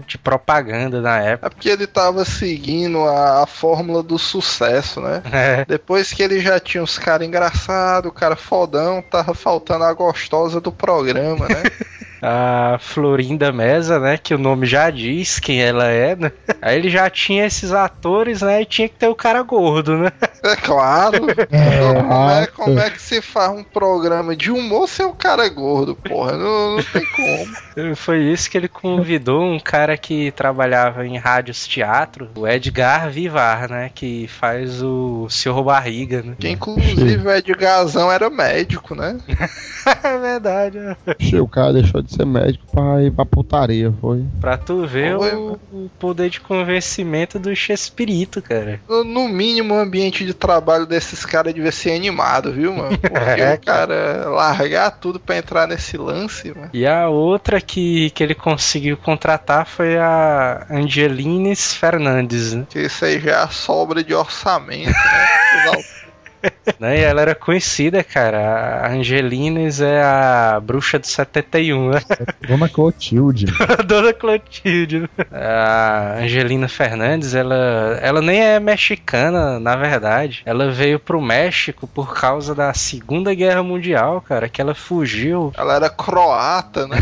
de propaganda na época. É porque ele tava seguindo a, a fórmula do sucesso, né? (laughs) É. Depois que ele já tinha os caras engraçados, o cara fodão, tava faltando a gostosa do programa, né? (laughs) a Florinda Mesa, né? Que o nome já diz quem ela é, né? Aí ele já tinha esses atores, né? E tinha que ter o cara gordo, né? É claro. Então, como, é, como é que se faz um programa de humor sem o cara gordo, porra? Não, não tem como. Foi isso que ele convidou um cara que trabalhava em rádios teatro, o Edgar Vivar, né? Que faz o Senhor Barriga, né? Que inclusive o Edgarzão era médico, né? (laughs) é verdade, né? O cara deixou de ser médico pra ir pra putaria, foi? Pra tu ver Foi, o, o poder de convencimento do Chespirito, cara. No, no mínimo, o ambiente de trabalho desses caras devia ser animado, viu, mano? (laughs) Porque É, o cara largar tudo pra entrar nesse lance, mano. E a outra que, que ele conseguiu contratar foi a Angelines Fernandes, né? Que isso aí já é a sobra de orçamento, né? (laughs) (laughs) Né? E ela era conhecida, cara. A Angelines é a bruxa do 71, né? (laughs) Dona Clotilde. A (laughs) Dona Clotilde. A Angelina Fernandes, ela, ela nem é mexicana, na verdade. Ela veio pro México por causa da Segunda Guerra Mundial, cara, que ela fugiu. Ela era croata, né?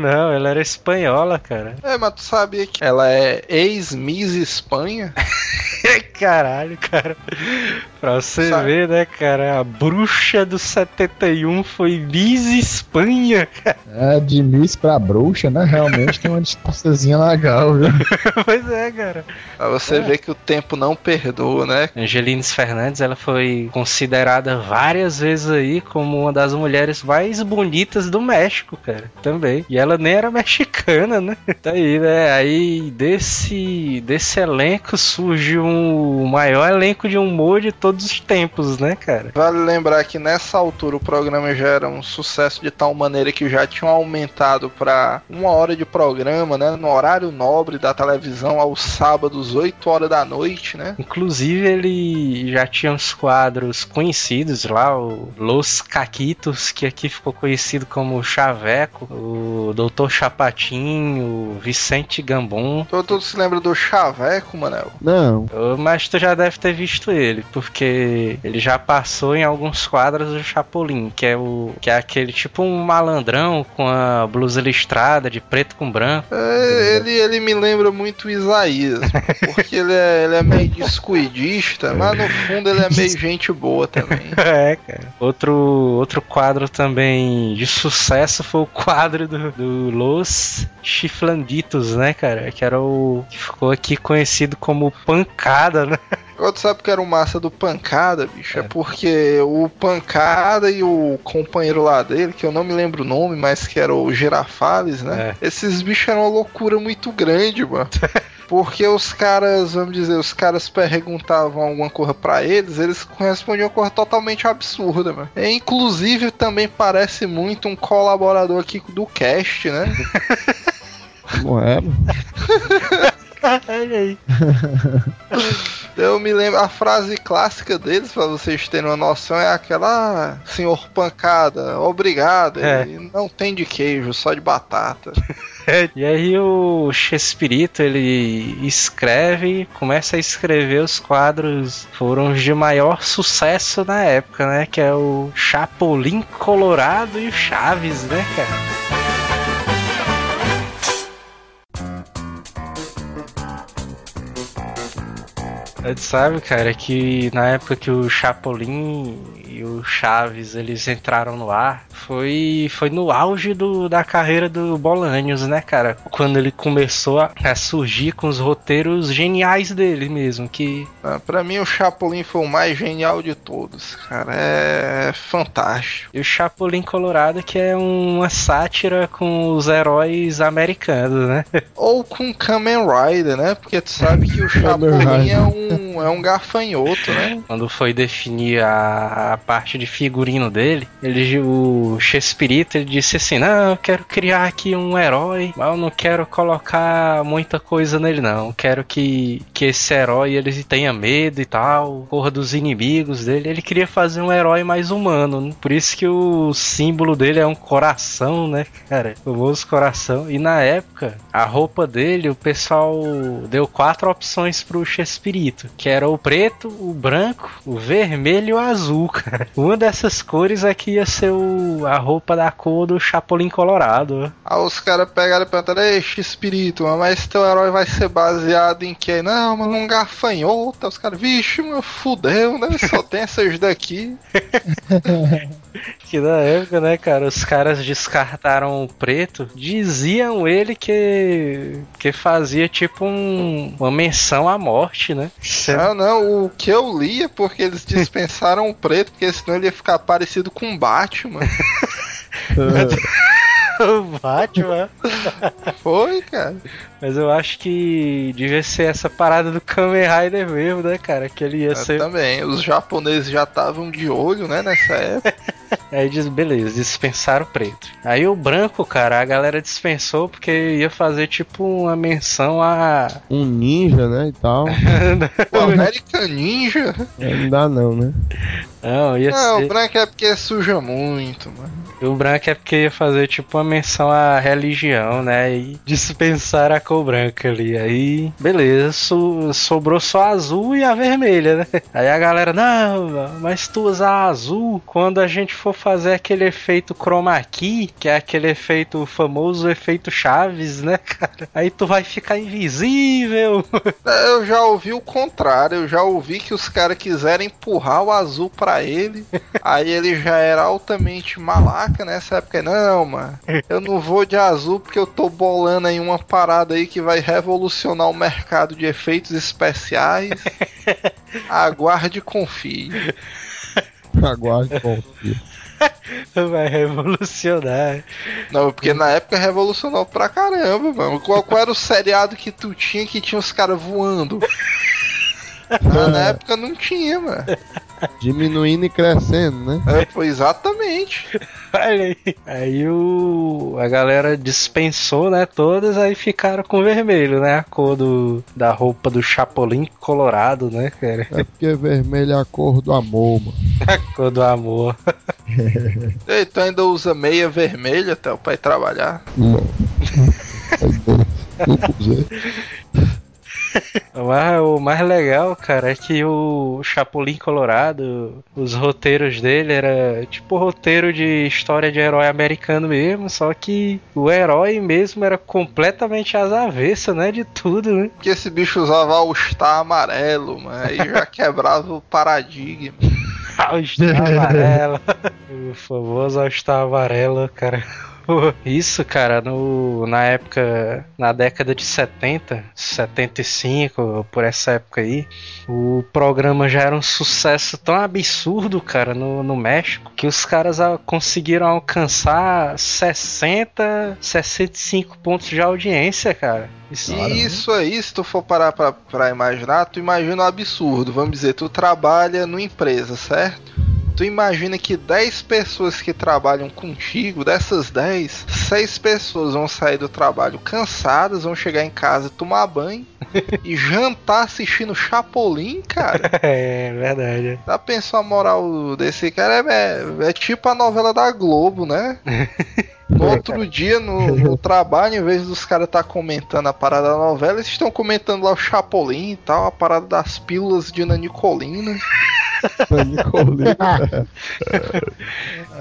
Não, ela era espanhola, cara. É, mas tu sabia que ela é ex-Miss Espanha? Caralho, cara. Pra você Sabe- ver, né, cara? A bruxa do 71 foi Miss Espanha. É, de Miss pra bruxa, né? Realmente tem uma distânciazinha legal, viu? (laughs) pois é, cara. Pra você ver que o tempo não perdoa, né? Angelines Fernandes, ela foi considerada várias vezes aí como uma das mulheres mais bonitas do México, cara. Também. E ela nem era mexicana, né? (laughs) Tá aí, né? Aí desse, desse elenco surge um, o maior elenco de humor de todos os tempos, né, cara? Vale lembrar que nessa altura o programa já era um sucesso de tal maneira que já tinham aumentado pra uma hora de programa, né? No horário nobre da televisão, aos sábados, 8 horas da noite, né? Inclusive, ele já tinha uns quadros conhecidos lá, o Los Caquitos, que aqui ficou conhecido como Chaveco, o Doutor Chapatin, o Vicente Gambon. Tu se lembra do Chaveco, Manel? Não. Mas tu já deve ter visto ele, porque ele já passou em alguns quadros do Chapolin, que é o que é aquele tipo um malandrão com a blusa listrada de preto com branco. É, ele, ele me lembra muito Isaías, porque ele é, ele é meio descuidista, mas no fundo ele é meio gente boa também. (laughs) É, cara. Outro, outro quadro também de sucesso foi o quadro do, do Los Chiflanditos, né, cara? Que era o. que ficou aqui conhecido como Pancada, né? Agora tu sabe que era o massa do Pancada, bicho? É. porque o Pancada e o companheiro lá dele, que eu não me lembro o nome, mas que era o Girafales, né? Esses bichos eram uma loucura muito grande, mano. (laughs) Porque os caras, vamos dizer, os caras perguntavam alguma coisa pra eles, eles respondiam uma coisa totalmente absurda, mano. E, inclusive, também parece muito um colaborador aqui do cast, né? Como é, mano? Olha aí. (laughs) Eu me lembro, a frase clássica deles, pra vocês terem uma noção, é aquela, ah, senhor pancada, obrigado, É. e não tem de queijo, só de batata. (laughs) E aí o Chespirito, ele escreve, começa a escrever os quadros foram os de maior sucesso na época, né? Que é o Chapolin Colorado e o Chaves, né, cara? A gente sabe, cara, que na época que o Chapolin e o Chaves eles entraram no ar, foi, foi no auge do, da carreira do Bolanhos, né, cara? Quando ele começou a, a surgir com os roteiros geniais dele mesmo, que Ah, Pra mim, o Chapolin foi o mais genial de todos, cara. É fantástico. e o Chapolin Colorado que é uma sátira com os heróis americanos, né? Ou com Kamen Rider, né? Porque tu sabe que o (laughs) Chapolin é um, é um gafanhoto, né? Quando foi definir a, a parte de figurino dele, ele, o Chespirito ele disse assim: Não, eu quero criar aqui um herói, mas eu não quero colocar muita coisa nele, não. Eu quero que, que esse herói ele tenha medo e tal, corra dos inimigos dele. Ele queria fazer um herói mais humano, né? por isso que o símbolo dele é um coração, né, cara? O famoso coração. E na época, a roupa dele, o pessoal deu quatro opções pro Chespirito, que era o preto, o branco, o vermelho e o azul, cara. Uma dessas cores aqui ia ser o, a roupa da cor do Chapolin Colorado. Aí os caras pegaram e perguntaram, ei, espírito, mas teu herói vai ser baseado em quê? Não, mas num gafanhoto. Aí Os caras, vixe, meu, fudeu, né? Só (laughs) tem essas daqui. (laughs) Que na época, né, cara, os caras descartaram o preto, diziam ele que que fazia tipo um- uma menção à morte, né? Não, não, o que eu li é porque eles dispensaram o preto, porque senão ele ia ficar parecido com o Batman. o (laughs) (laughs) (laughs) Batman. Foi, cara. Mas eu acho que devia ser essa parada do Kamen Rider mesmo, né, cara? Que ele ia Eu ser. também. Os japoneses já estavam de olho, né, nessa época. (laughs) Aí diz, beleza, dispensaram o preto. Aí o branco, cara, a galera dispensou porque ia fazer tipo uma menção a. Um ninja, né, e tal. (laughs) O American Ninja. Não dá não, né? Não, ia Não, ser. o branco é porque suja muito, mano. O branco é porque ia fazer tipo uma menção à religião, né? E dispensaram a cor branca ali. Aí, beleza, so- sobrou só a azul e a vermelha, né? (laughs) Aí a galera, não, mas tu usar azul quando a gente for fazer aquele efeito chroma key, que é aquele efeito o famoso efeito Chaves, né, (laughs) cara? Aí tu vai ficar invisível. (laughs) Eu já ouvi o contrário, eu já ouvi que os caras quiseram empurrar o azul pra ele, aí ele já era altamente malaca nessa época. Não, mano, eu não vou de azul porque eu tô bolando aí uma parada aí que vai revolucionar o mercado de efeitos especiais. (laughs) Aguarde e confie. Aguarde, confia. (laughs) Vai revolucionar. Não, porque na época revolucionou pra caramba, mano. Qual, qual era o seriado que tu tinha que tinha os caras voando? (laughs) Ah, na época não tinha, mano. Diminuindo e crescendo, né? É, foi exatamente. Olha aí. Aí o, a galera dispensou, né? Todas, aí ficaram com vermelho, né? A cor do, da roupa do Chapolin colorado, né, cara? É porque vermelho é a cor do amor, mano. A cor do amor. Ei, tu ainda usa meia vermelha até pra ir trabalhar? Não. Usei. (laughs) Mas o mais legal, cara, é que o Chapolin Colorado, os roteiros dele era tipo roteiro de história de herói americano mesmo, só que o herói mesmo era completamente às avessas, né? De tudo, né? Porque esse bicho usava o Star amarelo, mano. Aí já (laughs) quebrava o paradigma. All Star amarela. (laughs) o famoso All Star amarelo, cara. (laughs) Isso, cara, no, na época, na década de 70, 75, por essa época aí, o programa já era um sucesso tão absurdo, cara, no, no México, que os caras conseguiram alcançar 60, 65 pontos de audiência, cara. Isso, isso aí, se tu for parar pra, pra imaginar, tu imagina um absurdo. Vamos dizer, tu trabalha numa empresa, certo? Tu imagina que 10 pessoas que trabalham contigo, dessas 10, 6 pessoas vão sair do trabalho cansadas, vão chegar em casa tomar banho (laughs) e jantar assistindo Chapolin, cara. (laughs) É, verdade. Dá pensar a moral desse cara é, é, é tipo a novela da Globo, né? (laughs) No outro dia, no, no trabalho, em vez dos caras estar tá comentando a parada da novela, eles estão comentando lá o Chapolin e tal, a parada das pílulas de Nanicolina. (laughs) Nanicolina.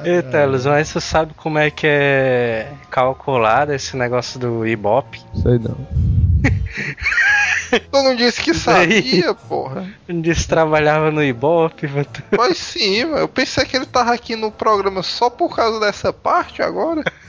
Eita, Telos, mas você sabe como é que é calculado esse negócio do Ibope? Sei não. (laughs) Tu não disse que sabia, porra. Não disse que trabalhava no Ibope, Pois sim, eu pensei que ele tava aqui no programa só por causa dessa parte agora. (laughs)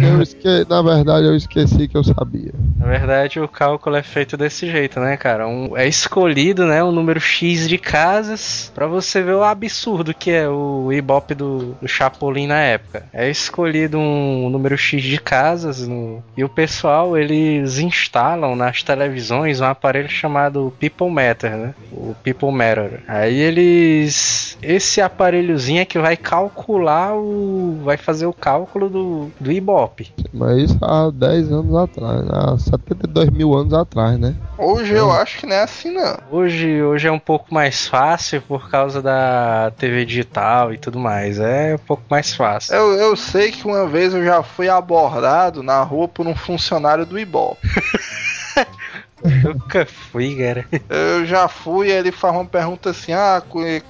Eu esque... Na verdade, eu esqueci que eu sabia. Na verdade, o cálculo é feito desse jeito, né, cara? Um... é escolhido, né, um número X de casas para você ver o absurdo que é o Ibope do, do Chapolin na época. É escolhido um número X de casas no... e o pessoal, eles instalam nas televisões um aparelho chamado People Matter, né? O People Matter. Aí eles... Esse aparelhozinho é que vai calcular o... vai fazer o cálculo do, do Ibope. Mas isso há 10 anos atrás, há 72 mil anos atrás, né? Hoje é. eu acho que não é assim, não. Hoje, hoje é um pouco mais fácil por causa da TV digital e tudo mais. É um pouco mais fácil. Eu, eu sei que uma vez eu já fui abordado na rua por um funcionário do Ibope. (laughs) (laughs) Nunca fui, cara. Eu já fui, ele faz uma pergunta assim: ah,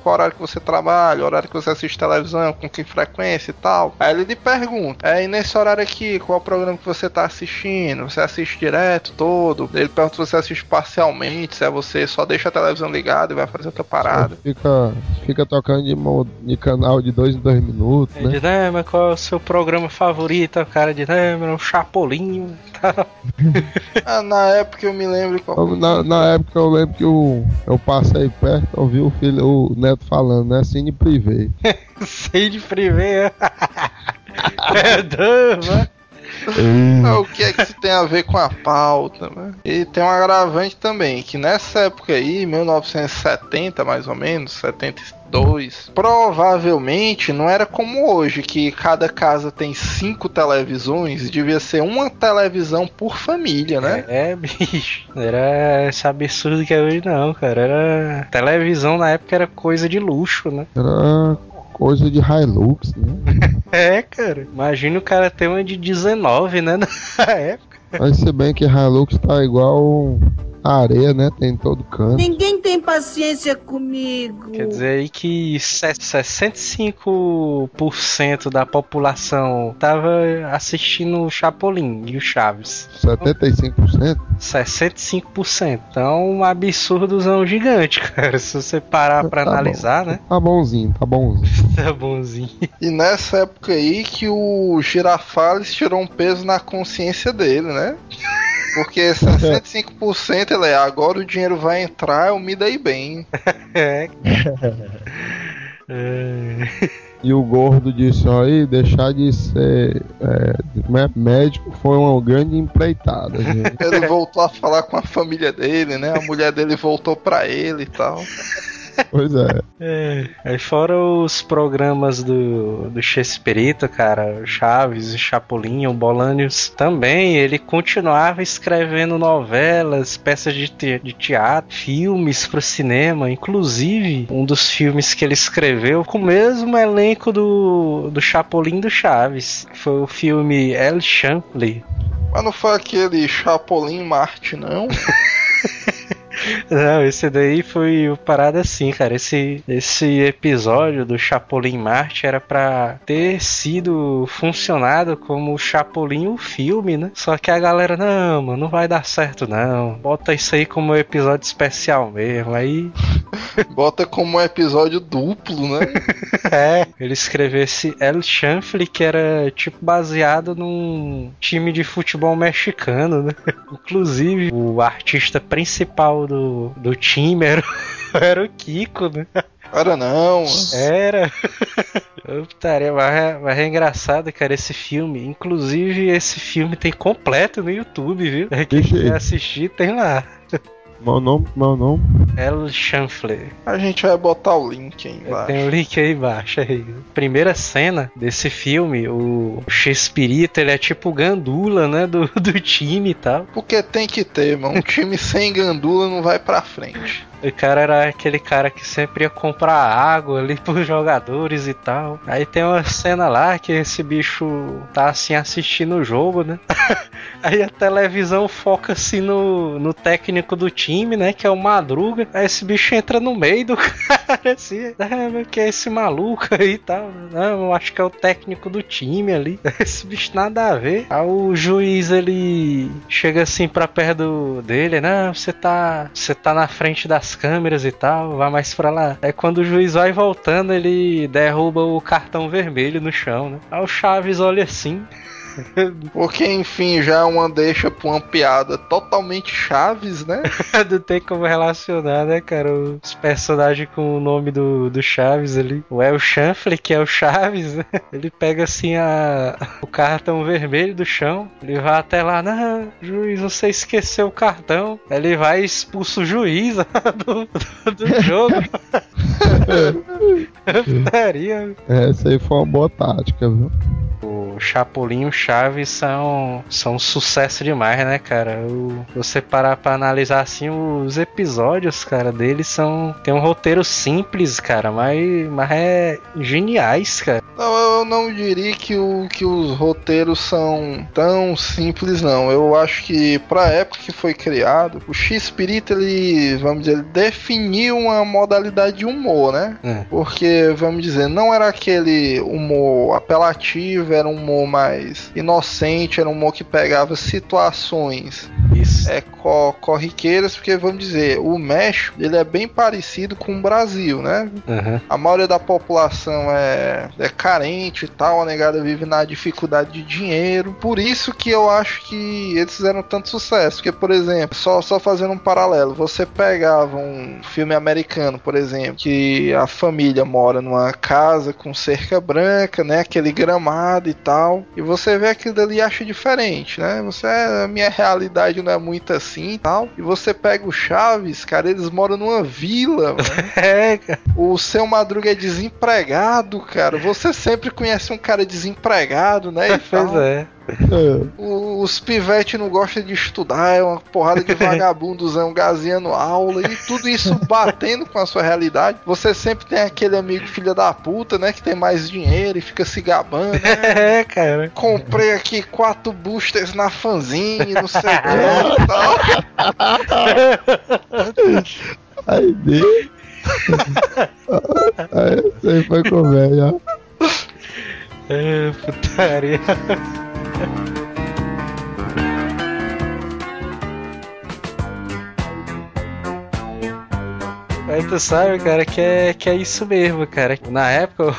qual horário que você trabalha, horário que você assiste televisão, com que frequência e tal. Aí ele lhe pergunta: é, e nesse horário aqui, qual é o programa que você tá assistindo? Você assiste direto, todo? Ele pergunta se você assiste parcialmente, se é você só deixa a televisão ligada e vai fazer outra parada. Fica, fica tocando de, de canal de dois em dois minutos, né? De, né, mas qual é o seu programa favorito? O cara de, né, o Chapolin. (laughs) ah, na época eu me lembro. Qual... Na, na, época eu lembro que eu, eu passei perto, ouvi o filho, o neto falando, né? Cine privê. (laughs) Cine privê, é doido, o que é que isso tem a ver com a pauta, né? E tem um agravante também, que nessa época aí, 1970 mais ou menos, 72, provavelmente não era como hoje, que cada casa tem cinco televisões, devia ser uma televisão por família, né? É, bicho. Era esse absurdo que é hoje não, cara. Era. Televisão na época era coisa de luxo, né? Era coisa de Hilux, né? (laughs) é, cara. Imagina o cara ter uma de 19, né? (laughs) Na época. Mas se bem que Hilux tá igual areia, né? Tem todo canto. Ninguém tem paciência comigo. Quer dizer aí que 65% da população tava assistindo o Chapolin e o Chaves. 75%? 65%. Então, um absurdozão gigante, (laughs) cara. Se você parar pra tá analisar, bom. né? Tá bonzinho, tá bonzinho. (laughs) tá bonzinho. E nessa época aí que o Girafales tirou um peso na consciência dele, né? Porque 65% ele é agora o dinheiro vai entrar, eu me dei bem. é. (laughs) E o gordo disse aí, deixar de ser é, médico foi uma grande empreitada. Gente. Ele voltou a falar com a família dele, né? A mulher dele voltou pra ele e tal. (laughs) Pois é. é. Aí fora os programas do, do Chespirito, cara, Chaves, Chapolin, o Bolanios também, ele continuava escrevendo novelas, peças de, te de teatro, filmes pro cinema, inclusive um dos filmes que ele escreveu com o mesmo elenco do, do Chapolin do Chaves, que foi o filme El Champlin. Mas não foi aquele Chapolin Marte, não? (laughs) Não, esse daí foi o parada assim, cara. Esse, esse episódio do Chapolin Marte era pra ter sido funcionado como o Chapolin o filme, né? Só que a galera, não, mano, não vai dar certo não. Bota isso aí como episódio especial mesmo. Aí (laughs) Bota como um episódio duplo, né? (laughs) É, ele escrevesse El Chanfle, que era tipo baseado num time de futebol mexicano, né? (laughs) Inclusive, o artista principal do, do time era, (laughs) era o Kiko, né? Era não. Era. (laughs) Putaria, mas, é- mas é engraçado, cara, esse filme. Inclusive, esse filme tem completo no YouTube, viu? Quem quiser assistir, tem lá. Meu nome, meu nome. El Chanfle. A gente vai botar o link aí embaixo. Tem o link aí embaixo. Aí. Primeira cena desse filme, o Chespirito, ele é tipo o gandula, né? Do, do time e tal. Porque tem que ter, mano. Um time sem gandula não vai pra frente. O cara era aquele cara que sempre ia comprar água ali (laughs) pros jogadores e tal. Aí tem uma cena lá que esse bicho tá assim assistindo o jogo, né? (laughs) Aí a televisão foca assim no, no técnico do time, né? Que é o Madruga. Aí esse bicho entra no meio do (laughs) cara assim. Ah, que é esse maluco aí e tal. Não, acho que é o técnico do time ali. (laughs) Esse bicho nada a ver. Aí o juiz ele chega assim pra perto dele, não, você tá, você tá na frente das câmeras e tal, vai mais pra lá. Aí quando o juiz vai voltando, ele derruba o cartão vermelho no chão, né? Aí o Chaves olha assim, (laughs) Porque, enfim, já é uma deixa pra uma piada totalmente chaves, né? (laughs) não tem como relacionar, né, cara, os personagens com o nome do, do Chaves ali. O El Chanfle, que é o Chaves, né? (laughs) Ele pega assim a, o cartão vermelho do chão, ele vai até lá, não, juiz, você esqueceu o cartão. Ele vai e expulsa o juiz do, do, do jogo. Putaria. Essa aí foi uma boa tática, viu? O Chapolin e o Chaves são, são um sucesso demais, né, cara? O, você parar pra analisar assim, os episódios, cara, deles são. Tem um roteiro simples, cara, mas, mas é geniais, cara. Não, eu não diria que, o, que os roteiros são tão simples, não. Eu acho que, pra época que foi criado, o X-Spirit, ele, vamos dizer, ele definiu uma modalidade de humor, né? É. Porque, vamos dizer, não era aquele humor apelativo, era um humor mais inocente, era um humor que pegava situações Isso. é, co- corriqueiras, porque, vamos dizer, o México, ele é bem parecido com o Brasil, né? Aham. A maioria da população é, é carente e tal, a negada vive na dificuldade de dinheiro. Por isso que eu acho que eles fizeram tanto sucesso. Porque, por exemplo, só, só fazendo um paralelo, você pegava um filme americano, por exemplo, que a família mora numa casa com cerca branca, né? Aquele gramado e tal. E você vê aquilo dali e acha diferente, né? Você, "É, a minha realidade não é muito assim e tal. E você pega o Chaves, cara, eles moram numa vila, mano. (laughs) É. O seu Madruga é desempregado, cara. Você sempre conhece um cara desempregado, né? (laughs) Pois tal. é. É, O- Os pivete não gostam de estudar, é uma porrada de (laughs) vagabundozão gazeando aula e tudo isso batendo com a sua realidade. Você sempre tem aquele amigo filha da puta, né? Que tem mais dinheiro e fica se gabando. né? (laughs) É, cara. Comprei aqui quatro boosters na fanzine, não sei o que e tal. (laughs) aí dele. aí, aí foi comédia. É, putaria. Aí tu sabe, cara, que é, que é isso mesmo, cara. Na época,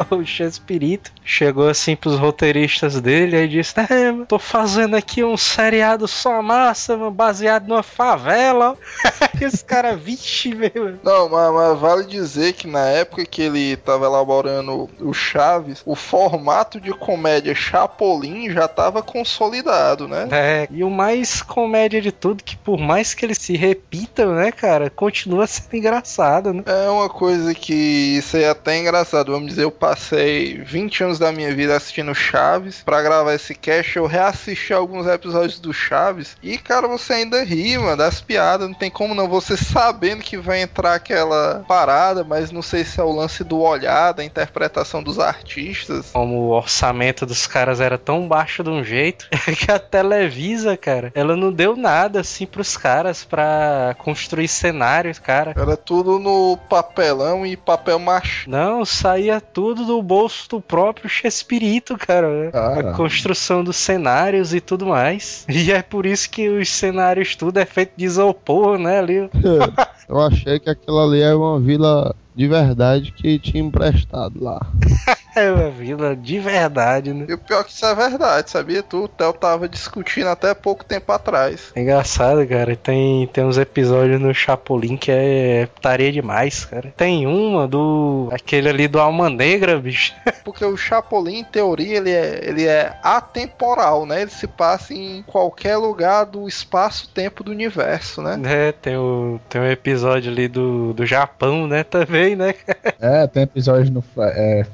(laughs) o Chespirito chegou assim pros roteiristas dele e disse: É, mano, tô fazendo aqui um seriado só massa, mano, baseado numa favela. (laughs) e os caras, vixe, meu. Não, mas, mas vale dizer que na época que ele tava elaborando o Chaves, o formato de comédia Chapolin já tava consolidado, né? É, e o mais comédia de tudo, que por mais que eles se repitam, né, cara, continua sendo engraçado, né? É uma coisa que isso aí é até engraçado. Vamos dizer, eu passei 20 anos da minha vida assistindo Chaves. Pra gravar esse cast, eu reassisti alguns episódios do Chaves. E, cara, você ainda ri, mano, das piadas. Não tem como não. Você sabendo que vai entrar aquela parada, mas não sei se é o lance do olhar, da interpretação dos artistas. Como o orçamento dos caras era tão baixo de um jeito (laughs) que a Televisa, cara, ela não deu nada assim pros caras pra construir cenários, cara. Era tudo no papelão e papel macho. Não, saía tudo do bolso do próprio Chespirito, cara. Cara. A construção dos cenários e tudo mais. E é por isso que os cenários tudo é feito de isopor, né? Ali. (laughs) Eu achei que aquilo ali era uma vila de verdade que tinha emprestado lá. (laughs) É uma vila de verdade, né? E o pior é que isso é verdade, sabia? Tu, o Theo tava discutindo até pouco tempo atrás. É engraçado, cara. Tem, tem uns episódios no Chapolin que é putaria demais, cara. Tem uma do. aquele ali do Alma Negra, bicho. (laughs) Porque o Chapolin, em teoria, ele é, ele é atemporal, né? Ele se passa em qualquer lugar do espaço-tempo do universo, né? É, tem, o, tem um episódio ali do, do Japão, né? (laughs) Também, né? É, tem episódio no é,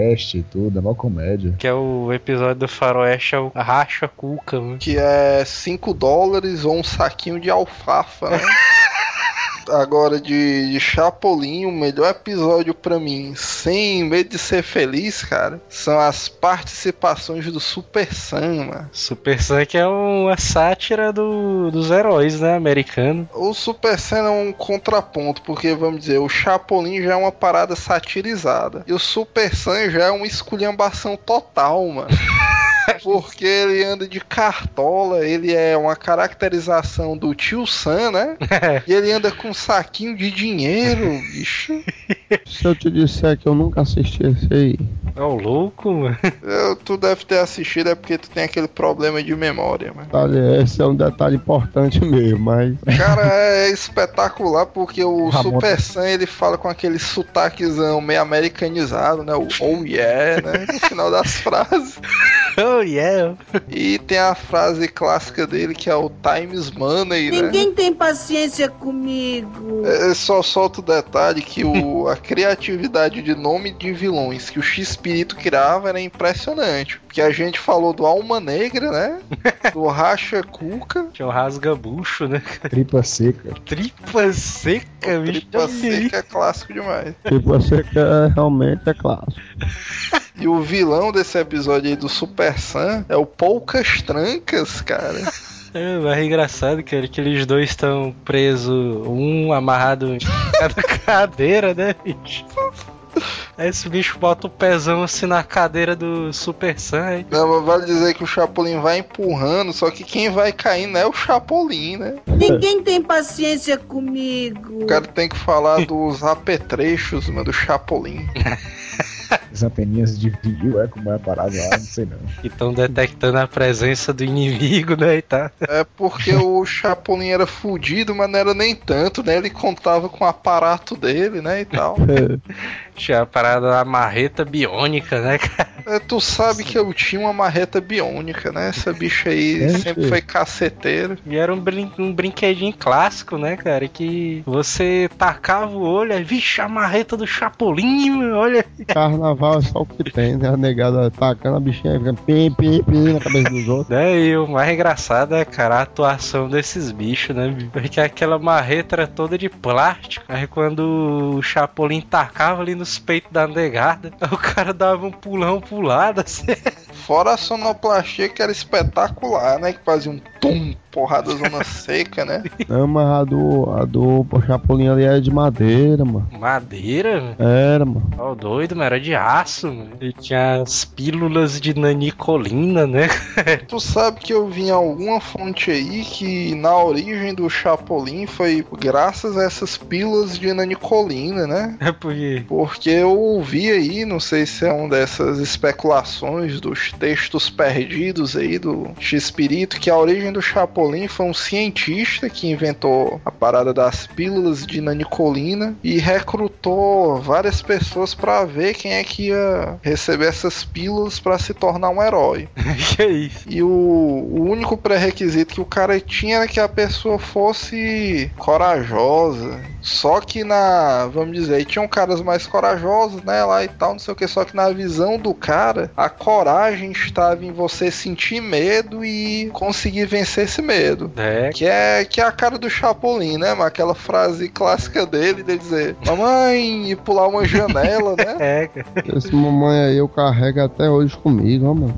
Faroeste e tudo, é mó comédia. Que é o episódio do Faroeste, é o Racha Cuca, mano. Que é 5 dólares ou um saquinho de alfafa, né? (laughs) Agora de, de Chapolin, o melhor episódio pra mim, sem medo de ser feliz, cara, são as participações do Super Sam, mano. Super Sam que é uma sátira do, dos heróis, né? Americano. O Super Sam é um contraponto, porque vamos dizer, o Chapolin já é uma parada satirizada. E o Super Sam já é uma esculhambação total, mano. (laughs) Porque ele anda de cartola, ele é uma caracterização do tio Sam, né? (laughs) E ele anda com saquinho de dinheiro, (laughs) bicho. Se eu te disser que eu nunca assisti esse aí, É o louco, mano. Eu- tu deve ter assistido, é porque tu tem aquele problema de memória, mano. detalhe, esse é um detalhe importante mesmo, mas Cara, é espetacular porque o Ramon- Super Sam ele fala com aquele sotaquezão meio americanizado, né? O oh yeah, né? No final das (laughs) frases. Oh, yeah. E tem a frase clássica dele que é o Times Money, né? Ninguém tem paciência comigo. É, só solta o detalhe que o, a criatividade de nome de vilões que o X-Espírito criava era impressionante. Porque a gente falou do Alma Negra, né? (laughs) Do Racha Cuca. Tinha o rasga-bucho, né? Tripa seca. Tripa seca, O bicho. Tripa Seca é clássico demais. tipo, você quer realmente é clássico. E o vilão desse episódio aí do Super Sam é o Poucas Trancas, cara. É, mas é engraçado, cara, que eles dois estão presos, um amarrado em cada (laughs) cadeira, né, bicho? Aí esse bicho bota o pezão assim na cadeira do Super Sam. Não, mas vale dizer que o Chapolin vai empurrando, só que quem vai caindo é o Chapolin, né? Ninguém tem paciência comigo. O cara tem que falar dos apetrechos, mano, do Chapolin. (laughs) (laughs) As anteninhas de vinil, é como é a parada lá, não sei não. Que estão detectando a presença do inimigo, né, e tá. É porque o Chapolin era fudido, mas não era nem tanto, né? Ele contava com o aparato dele, né, e tal. (laughs) Tinha a parada da marreta biônica, né, cara? É, tu sabe que eu tinha uma marreta biônica, né? Essa bicha aí É, sempre foi caceteira. E era um, brin um brinquedinho clássico, né, cara? Que você tacava o olho, aí, vixe, a marreta do Chapolin, olha. Carnaval é só o que tem, né? A negada atacando a bichinha fica pim, pim, pim na cabeça dos outros. Né? E o mais engraçado é, cara, a atuação desses bichos, né? bicho? Porque aquela marreta era toda de plástico. Aí quando o Chapolin tacava ali nos peitos da negada, o cara dava um pulão pro lado, assim. Fora a sonoplastia que era espetacular, né? Que fazia um tum, porrada zona (laughs) seca, né? Não, mas a do, a do Chapolin ali era de madeira, mano. Madeira, mano. Era, mano. Ó, doido, mas era de aço, mano. E tinha as pílulas de nanicolina, né? (laughs) Tu sabe que eu vi em alguma fonte aí que na origem do Chapolin foi graças a essas pílulas de nanicolina, né? É porque. Porque eu ouvi aí, não sei se é uma dessas especulações dos textos perdidos aí do X-Espírito, que a origem do Chapolin foi um cientista que inventou a parada das pílulas de nanicolina e recrutou várias pessoas pra ver quem é que ia receber essas pílulas pra se tornar um herói. (laughs) que é isso? E o, o único pré-requisito que o cara tinha era que a pessoa fosse corajosa. Só que na, vamos dizer, tinham caras mais corajosos, né, lá e tal, não sei o que, só que na visão do cara, a coragem estava em você sentir medo e conseguir vencer esse medo. É, Que é, que é a cara do Chapolin, né? Mas aquela frase clássica dele de dizer: Mamãe, e pular uma janela, né? (laughs) é, cara. Esse mamãe aí eu carrego até hoje comigo, ó, mano.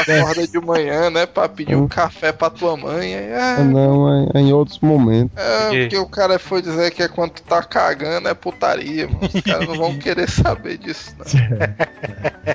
Acorda de manhã, né? Pra pedir um café pra tua mãe. Aí, Ah, ah, Não, é, é em outros momentos. é, Que? porque o cara foi dizer que é quando tu tá cagando é putaria, mano. Os caras não vão (laughs) querer saber disso, não.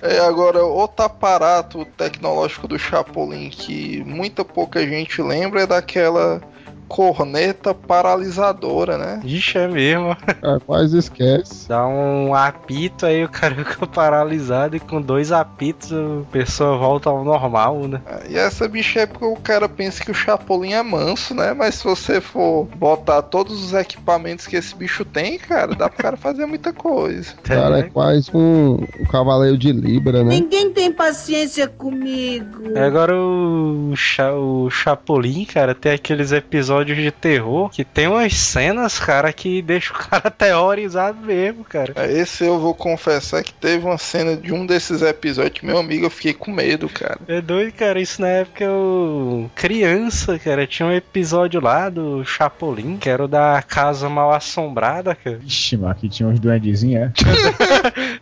É, agora, outro aparato tecnológico do Chapolin que muita pouca gente lembra é daquela corneta paralisadora, né? Ixi, é mesmo. É, quase esquece. Dá um apito aí, o cara (laughs) fica paralisado e com dois apitos a pessoa volta ao normal, né? E essa bicha é porque o cara pensa que o Chapolin é manso, né? Mas se você for botar todos os equipamentos que esse bicho tem, cara, dá pro cara fazer muita coisa. (laughs) O cara é quase um, um cavaleiro de Libra, né? Ninguém tem paciência comigo. É, Agora o, Cha, o Chapolin, cara, tem aqueles episódios de terror que tem umas cenas, cara, que deixa o cara (laughs) teorizado mesmo, cara. É, Esse eu vou confessar que teve uma cena de um desses episódios que meu amigo eu fiquei com medo, cara. É doido, cara. Isso na época eu. Criança, cara. Tinha um episódio lá do Chapolin, que era o da Casa Mal Assombrada, cara. Ixi, mas aqui tinha uns duendezinhos,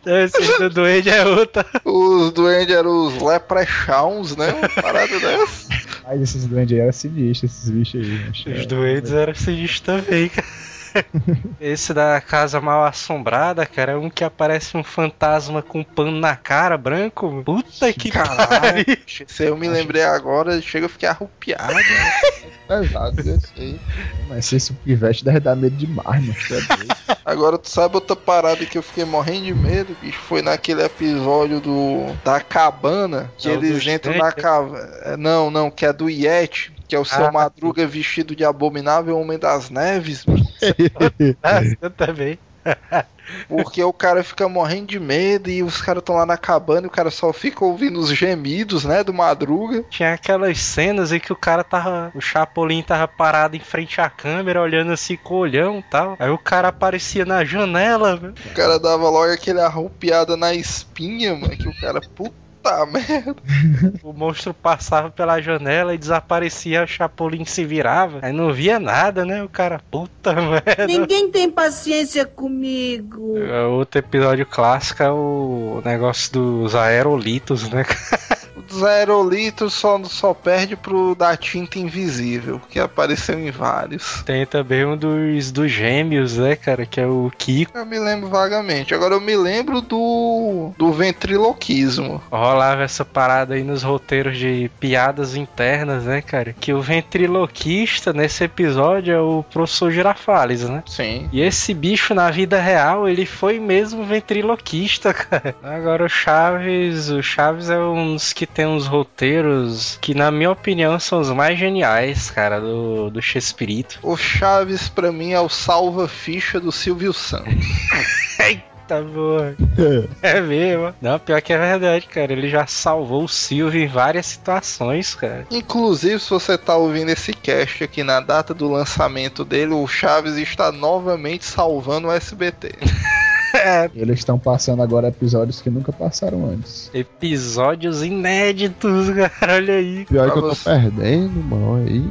é? (laughs) Esse do Duende é outra. Os duendes eram os leprechauns, né? Uma parada (laughs) dessa. Mas esses duendes aí eram sinistros, esses bichos aí. né? Os doentes eram sinistros também, cara. (laughs) Esse da Casa Mal Assombrada, cara, é um que aparece um fantasma com um pano na cara, branco. Puta que Caralho. pariu. Se eu me lembrei agora, chega (laughs) eu fiquei arrupiado. né? Pesado esse aí. Mas se esse pivete deve dar medo demais, mano. É. Agora, tu sabe outra parada que eu fiquei morrendo de medo, bicho? Foi naquele episódio do da cabana, que É eles entram na cabana. Não, não, que é do Yeti, que é o seu Ah. Madruga vestido de abominável Homem das Neves, bicho. Ah, (laughs) eu também. porque o cara fica morrendo de medo e os caras estão lá na cabana e o cara só fica ouvindo os gemidos, né, do Madruga. Tinha aquelas cenas em que o cara tava. O Chapolin tava parado em frente à câmera, olhando assim com o olhão e tal. Aí o cara aparecia na janela, velho. O cara dava logo aquele arrupiada na espinha, mano, que o cara, puta merda. O monstro passava pela janela e desaparecia, o Chapolin se virava. Aí não via nada, né? O cara, puta merda. Ninguém tem paciência comigo. É, Outro episódio clássico é o negócio dos aerolitos, né? (laughs) Os aerolitos só, só perde pro da tinta invisível, que apareceu em vários. Tem também um dos, dos gêmeos, né, cara? Que é o Kiko. Eu me lembro vagamente. Agora eu me lembro do. do ventriloquismo. Rolava essa parada aí nos roteiros de piadas internas, né, cara? Que o ventriloquista nesse episódio é o professor Girafales, né? Sim. E esse bicho na vida real, ele foi mesmo ventriloquista, (laughs) cara. Agora o Chaves, o Chaves é um dos que tem uns roteiros que, na minha opinião, são os mais geniais, cara, do, do Shakespeare. O Chaves, pra mim, é o salva-ficha do Silvio Santos. (laughs) Tá boa. É mesmo. Não, pior que é verdade, cara. Ele já salvou o Silvio em várias situações, cara. Inclusive, se você tá ouvindo esse cast aqui na data do lançamento dele, o Chaves está novamente salvando o SBT. (laughs) É, (laughs) Eles estão passando agora episódios que nunca passaram antes. episódios inéditos, (laughs) cara. Olha aí. Pior que eu Pra tô você. perdendo, mano. Aí.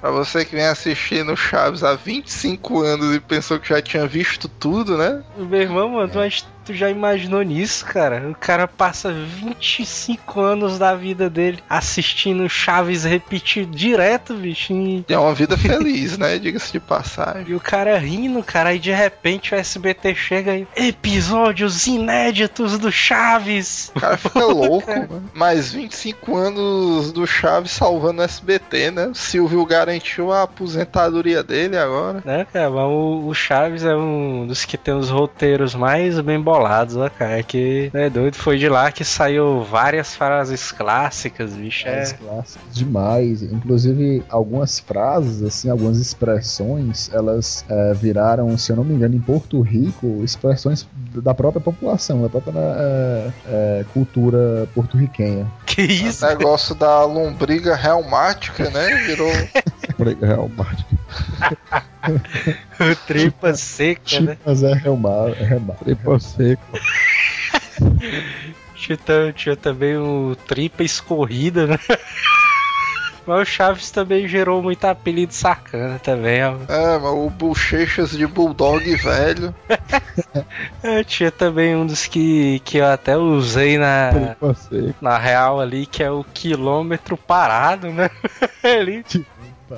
Pra você que vem assistindo Chaves há 25 anos e pensou que já tinha visto tudo, né? Meu irmão, mano, mas tu já imaginou nisso, cara? O cara passa 25 anos da vida dele assistindo Chaves repetir direto, bicho. E, É uma vida feliz, né? Diga-se de passagem. e o cara rindo, cara. Aí de repente o SBT chega e. Episódios inéditos do Chaves! O cara fica (laughs) louco, mano. Mais 25 anos do Chaves salvando o SBT, né? O Silvio garantiu a aposentadoria dele agora. Né, cara? O, o Chaves é um dos que tem os roteiros mais bem bolados, ó, cara. É que é doido. Foi de lá que saiu várias frases clássicas, bicho. É. As clássicas demais. Inclusive, algumas frases, assim, algumas expressões, elas é, viraram, se eu não me engano, em Porto Rico, expressões da própria população, da própria é, é, cultura porto-riquenha. (laughs) Que isso? O negócio da lombriga reumática, né? Virou. Realmente. (laughs) Tripa seca, né? Mas é é remar. Tripa seco. Tinha, tinha também o tripa escorrida, né? (laughs) Mas o Chaves também gerou muito apelido sacana também, ó. É, mas o Bochechas de Bulldog velho. Eu (laughs) tinha também um dos que, que eu até usei na, na real ali, que é o quilômetro parado, né? (laughs) ali.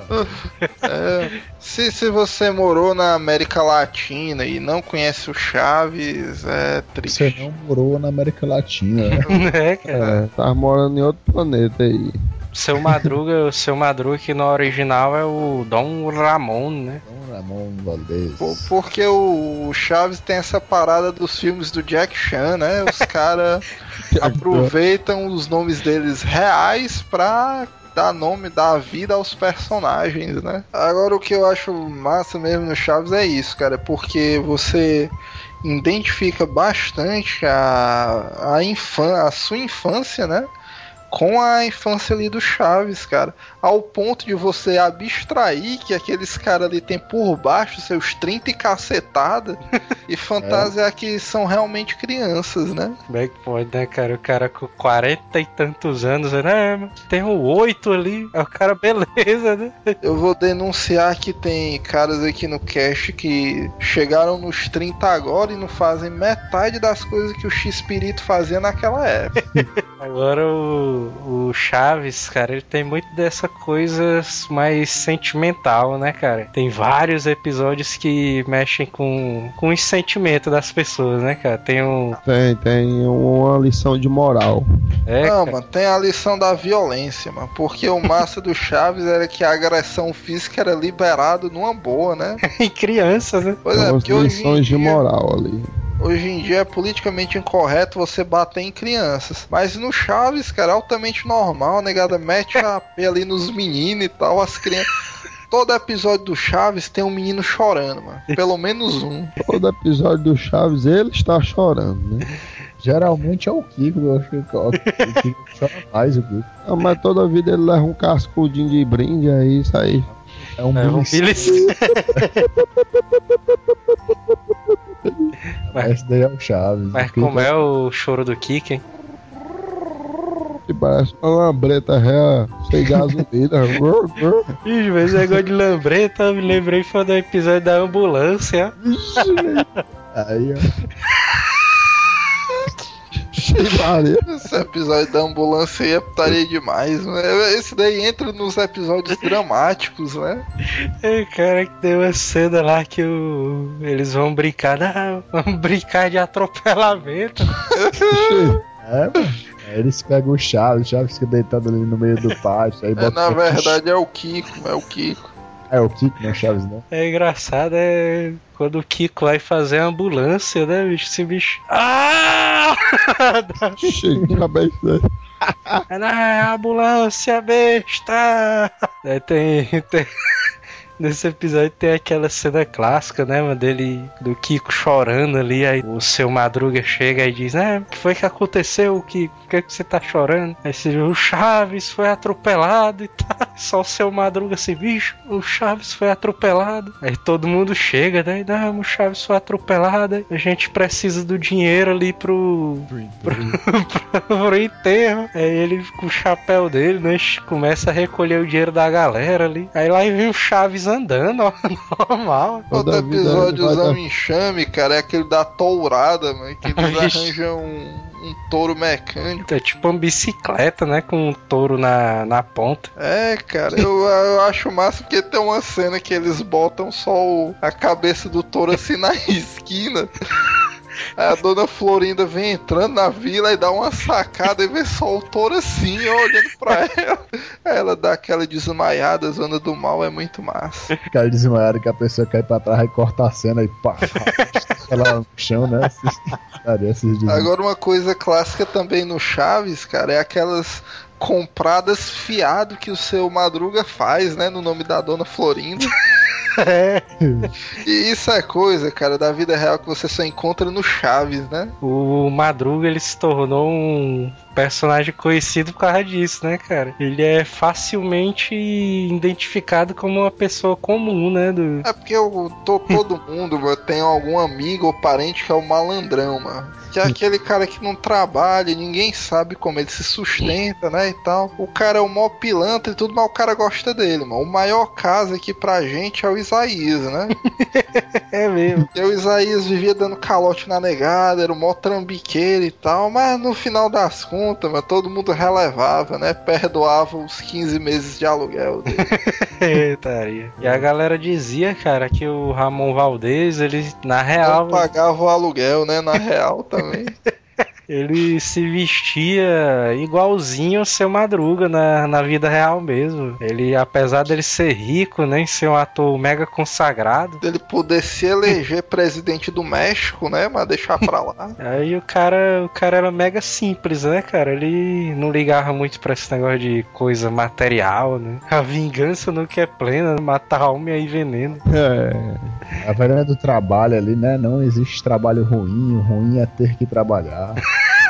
(laughs) É, se, se você morou na América Latina e não conhece o Chaves, é triste. Você não morou na América Latina, né? (laughs) né, cara? É, tava morando em outro planeta aí. Seu Madruga, o seu Madruga que no original é o Dom Ramon, né? Então, Ramon Valdez. Pô, Porque o Chaves tem essa parada dos filmes do Jack Chan, né? Os caras (laughs) aproveitam os nomes deles reais pra dar nome, dar vida aos personagens, né? Agora o que eu acho massa mesmo no Chaves é isso, cara, porque você identifica bastante a, a, infan a sua infância, né? Com a infância ali do Chaves, cara. Ao ponto de você abstrair que aqueles caras ali tem por baixo seus 30 e cacetada (laughs) e fantasiar que são realmente crianças, né? Como é que pode, né, cara? O cara com 40 e tantos anos, né? mas Tem um 8 ali. É o cara, (laughs) beleza, né? Eu vou denunciar que tem caras aqui no cast que chegaram nos 30 agora e não fazem metade das coisas que o X-Pirito fazia naquela época. (laughs) Agora o, o Chaves, cara, ele tem muito dessa coisa mais sentimental, né, cara? Tem vários episódios que mexem com, com os sentimentos das pessoas, né, cara? Tem um. Tem, tem uma lição de moral. É, não, cara, mano, tem a lição da violência, mano. Porque o massa do Chaves era que a agressão física era liberado numa boa, né? (laughs) em crianças, né? Pois Tem é, umas hoje lições de dia, moral ali. Hoje em dia é politicamente incorreto você bater em crianças. Mas no Chaves, cara, é altamente normal, negada mete a P ali nos meninos e tal, as crianças. Todo episódio do Chaves tem um menino chorando, mano. Pelo menos um. Todo episódio do Chaves ele está chorando, né? Geralmente é o Kiko, eu acho que o Kiko chora mais o Kiko. Ah, mas toda vida ele leva um cascudinho de brinde, aí isso aí. É um É, um Billy- (laughs) mas esse daí é o Chaves. Mas como é o choro do Kiki, hein? Que parece uma lambreta ré sem gasolina. (laughs) Ih, mas negócio de lambreta, eu me lembrei foi do episódio da ambulância. Aí, ó. (laughs) Esse episódio da ambulância aí é putaria demais, né? Esse daí entra nos episódios dramáticos, né? É, cara, que tem uma cena lá que o... eles vão brincar, não, vamos brincar de atropelamento. É, mano. Aí eles pegam o Chaves, o Chaves fica deitado ali no meio do pátio. Aí É, na verdade é o Kiko, é o Kiko. É o Kiko, não é o Chaves, não. É engraçado, é quando o Kiko vai fazer a ambulância, né, bicho? Esse bicho. Ah! ixi, que cabeça. Não, é a ambulância, besta! Aí tem, tem- Nesse episódio tem aquela cena clássica, né, mano, dele, do Kiko chorando ali, aí o seu Madruga chega e diz, né, o que foi que aconteceu, Kiko? Por que, que você tá chorando? Aí você diz, o Chaves foi atropelado e tá, (laughs) só o seu Madruga assim, bicho, o Chaves foi atropelado. Aí todo mundo chega, né, não, o Chaves foi atropelado, a gente precisa do dinheiro ali (laughs) pro, pro enterro. Aí ele com o chapéu dele, né? Começa a recolher o dinheiro da galera ali. Aí lá vem o Chaves andando, ó, (laughs) normal. Outro episódio usando dar- enxame, cara, é aquele da tourada, mano. Que eles arranjam um, um touro mecânico. É tipo uma bicicleta, né? Com um touro na, na ponta. É, cara, eu, eu acho massa porque tem uma cena que eles botam só o- a cabeça do touro assim na (laughs) esquina. Aí a dona Florinda vem entrando na vila e dá uma sacada e vê só o touro assim, olhando pra ela. Aí ela dá aquela desmaiada, a zona do mal é muito massa. Aquela desmaiada que a pessoa cai pra trás e corta a cena e pá. ela no chão, né? Cara, Agora uma coisa clássica também no Chaves, cara, é aquelas compradas fiado que o seu Madruga faz, né, no nome da dona Florinda. (laughs) É. E isso é coisa, cara, da vida real que você só encontra no Chaves, né? O Madruga ele se tornou um personagem conhecido por causa disso, né, cara? Ele é facilmente identificado como uma pessoa comum, né? Do... É porque eu, to- todo mundo mano, tem algum amigo ou parente que é o malandrão, mano. Que é aquele cara que não trabalha, ninguém sabe como ele se sustenta, né? E tal. O cara é o maior pilantra e tudo, mas o cara gosta dele, mano. O maior caso aqui pra gente é o Isaías, né? (laughs) É mesmo. E o Isaías vivia dando calote na negada, era o maior trambiqueiro e tal, mas no final das contas, mano, todo mundo relevava, né? Perdoava os 15 meses de aluguel dele. (laughs) Eitaria. E a galera dizia, cara, que o Ramon Valdez, ele, na real, Não pagava o aluguel, né? Na real também. (laughs) ele se vestia igualzinho o seu Madruga na, na vida real mesmo. Ele, apesar dele ser rico, nem ser um ator mega consagrado, Ele poder se eleger (laughs) presidente do México, né? Mas deixar pra lá. Aí o cara, o cara era mega simples, né, cara? Ele não ligava muito pra esse negócio de coisa material, né? A vingança no que é plena, matar alma e aí veneno. É. A velha do trabalho ali, né? Não existe trabalho ruim, o ruim é ter que trabalhar.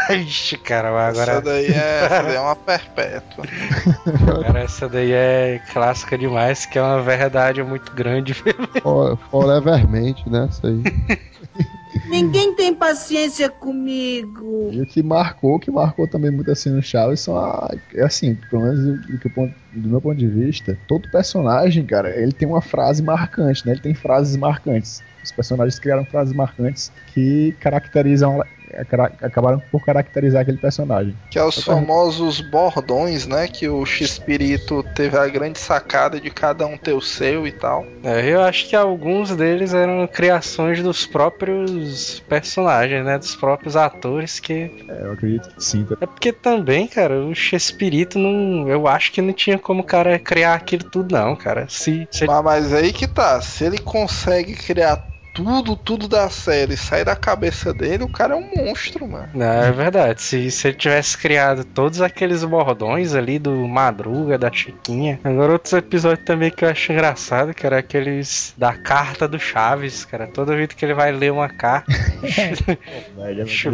Ixi, cara, Essa agora daí é, (laughs) essa daí é uma perpétua. Cara, essa daí é clássica demais, que é uma verdade muito grande. For- Forevermente, né? Isso aí. (laughs) Ninguém tem paciência comigo. E o que marcou, o que marcou também muito assim no Chaves são a, é assim, pelo menos do, do que eu ponto- do meu ponto de vista, todo personagem, cara, ele tem uma frase marcante, né? Ele tem frases marcantes. Os personagens criaram frases marcantes que caracterizam, cara- acabaram por caracterizar aquele personagem. Que é os famosos bordões, né? Que o X-Espírito teve a grande sacada de cada um ter o seu e tal. É, eu acho que alguns deles eram criações dos próprios personagens, né? Dos próprios atores que. É, eu acredito que sim. É porque também, cara, o Chespirito não. Eu acho que não tinha como o cara criar aquilo tudo, não, cara. Se, se Mas, mas aí que tá, se ele consegue criar tudo, tudo da série sair da cabeça dele, o cara é um monstro, mano. Não, é verdade. Se, se ele tivesse criado todos aqueles bordões ali do Madruga, da Chiquinha. Agora, outros episódios também que eu acho engraçado, cara, aqueles da carta do Chaves, cara. Toda vez que ele vai ler uma carta, o (laughs) (laughs) bicho,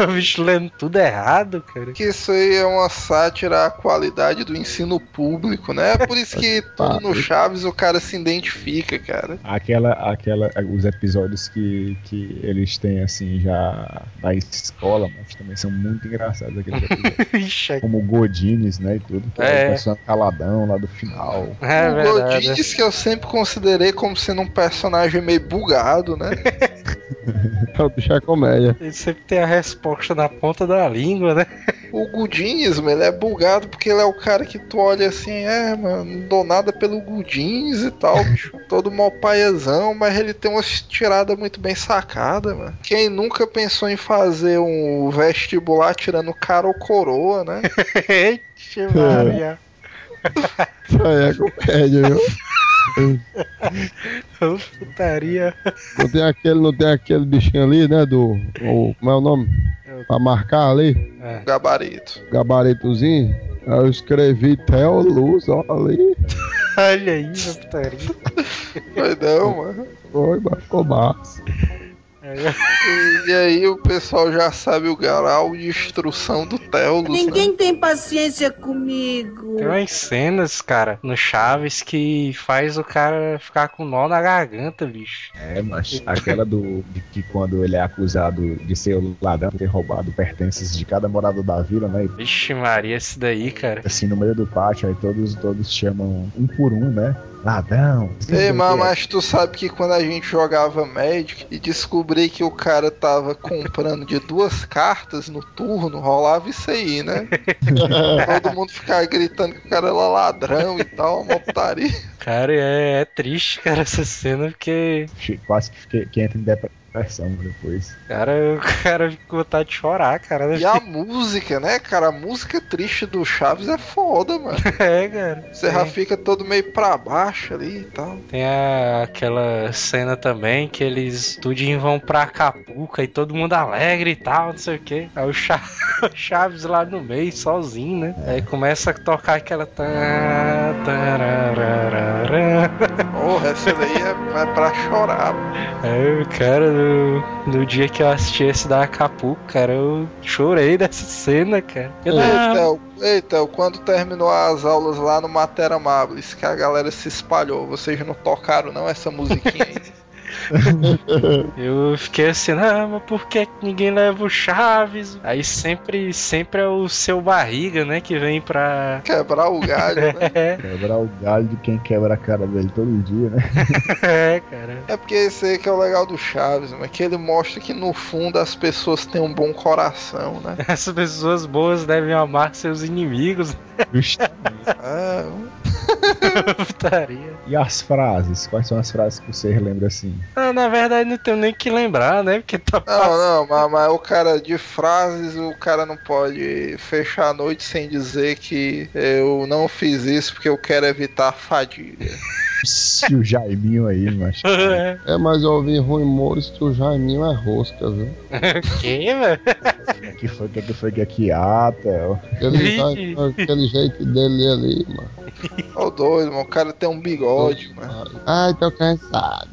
o (laughs) bicho lendo tudo errado, cara. Que isso aí é uma sátira à qualidade do ensino público, né? É por isso que tudo no Chaves o cara se identifica, cara. Aquela, aquela, os episódios que, que eles têm assim já na escola, mas também são muito engraçados aqueles episódios. (laughs) Como o Godines, né, e tudo. Que É. é. o personagem caladão lá do final. é o verdade. Godines que eu sempre considerei como sendo um personagem meio bugado, né? (laughs) O bicho é comédia. Ele sempre tem a resposta na ponta da língua, né? O Gudins, mano, ele é bugado porque ele é o cara que tu olha assim, é, mano, não dou nada pelo Gudins e tal, (laughs) bicho. Todo mal paiazão, mas ele tem umas tiradas muito bem sacadas, mano. Quem nunca pensou em fazer um vestibular tirando cara ou coroa, né? (laughs) Ixi, Maria. (laughs) Isso aí é comédia, viu? Putaria. Não tem aquele, não tem aquele bichinho ali, né? Do. O, como é o nome? Pra marcar ali, Gabarito. gabaritozinho. Aí eu escrevi Theo Luz, ó, ali. Olha aí, meu putaria. Foi não, mano. Foi, mas ficou massa. E, aí o pessoal já sabe o grau de instrução do Telos, né? Ninguém tem paciência comigo. Tem umas cenas, cara, no Chaves que faz o cara ficar com nó na garganta, bicho. É, mas aquela do de que quando ele é acusado de ser o ladrão, ter roubado pertences de cada morador da vila, né? Vixe Maria, esse daí, cara. assim, no meio do pátio, aí todos, todos chamam um por um, né? Ladrão. Ei, mas, mas tu sabe que quando a gente jogava Magic e descobri que o cara tava comprando de duas cartas no turno, rolava isso aí, né? (laughs) Todo mundo ficava gritando que o cara era ladrão e tal, uma putaria. Cara, é, é triste, cara, essa cena, porque, Quase que, fiquei- que entra em depressão depois. cara, o cara fica com vontade de chorar, cara. E a música, né, cara? A música triste do Chaves é foda, mano. (laughs) É, cara. Você já fica todo meio pra baixo ali e tal. Tem a- aquela cena também que eles tudinho vão pra Acapulco e todo mundo alegre e tal, não sei o que. Aí o Cha- (laughs) o Chaves lá no meio, sozinho, né? Aí começa a tocar aquela. tá-. Porra, essa daí é, é pra chorar, mano. Aí, cara, no, no dia que eu assisti esse da Acapulco, cara, eu chorei (laughs) dessa cena, cara. Eu Ei, não- ei, Theo, quando terminou as aulas lá no Matera Amabilis, que a galera se espalhou, vocês não tocaram não essa musiquinha aí? (laughs) (laughs) Eu fiquei assim, não, mas por que ninguém leva o Chaves? Aí sempre, sempre é o seu barriga, né, que vem pra. Quebrar o galho, né? (laughs) É, Quebrar o galho de quem quebra a cara dele todo dia, né? (laughs) é, cara. É porque esse aí que é o legal do Chaves, mas que ele mostra que no fundo as pessoas têm um bom coração, né? As pessoas boas devem amar seus inimigos. É, (laughs) Putaria. E as frases? Quais são as frases que você lembra assim? Ah, na verdade, não tenho nem que lembrar, né? Porque tá Não, não, mas, mas o cara de frases, o cara não pode fechar a noite sem dizer que eu não fiz isso porque eu quero evitar a fadiga. (laughs) E o Jaiminho aí, mas. (laughs) É. É, mas eu ouvi rumores que o Jaiminho é rosca, viu? (laughs) que, velho? Que foi, o que foi que aqui? Ah, Theo. Ele Vixe. tá com aquele jeito dele ali, mano. Ô doido, mano, o cara tem um bigode, mano. Ai, tô cansado.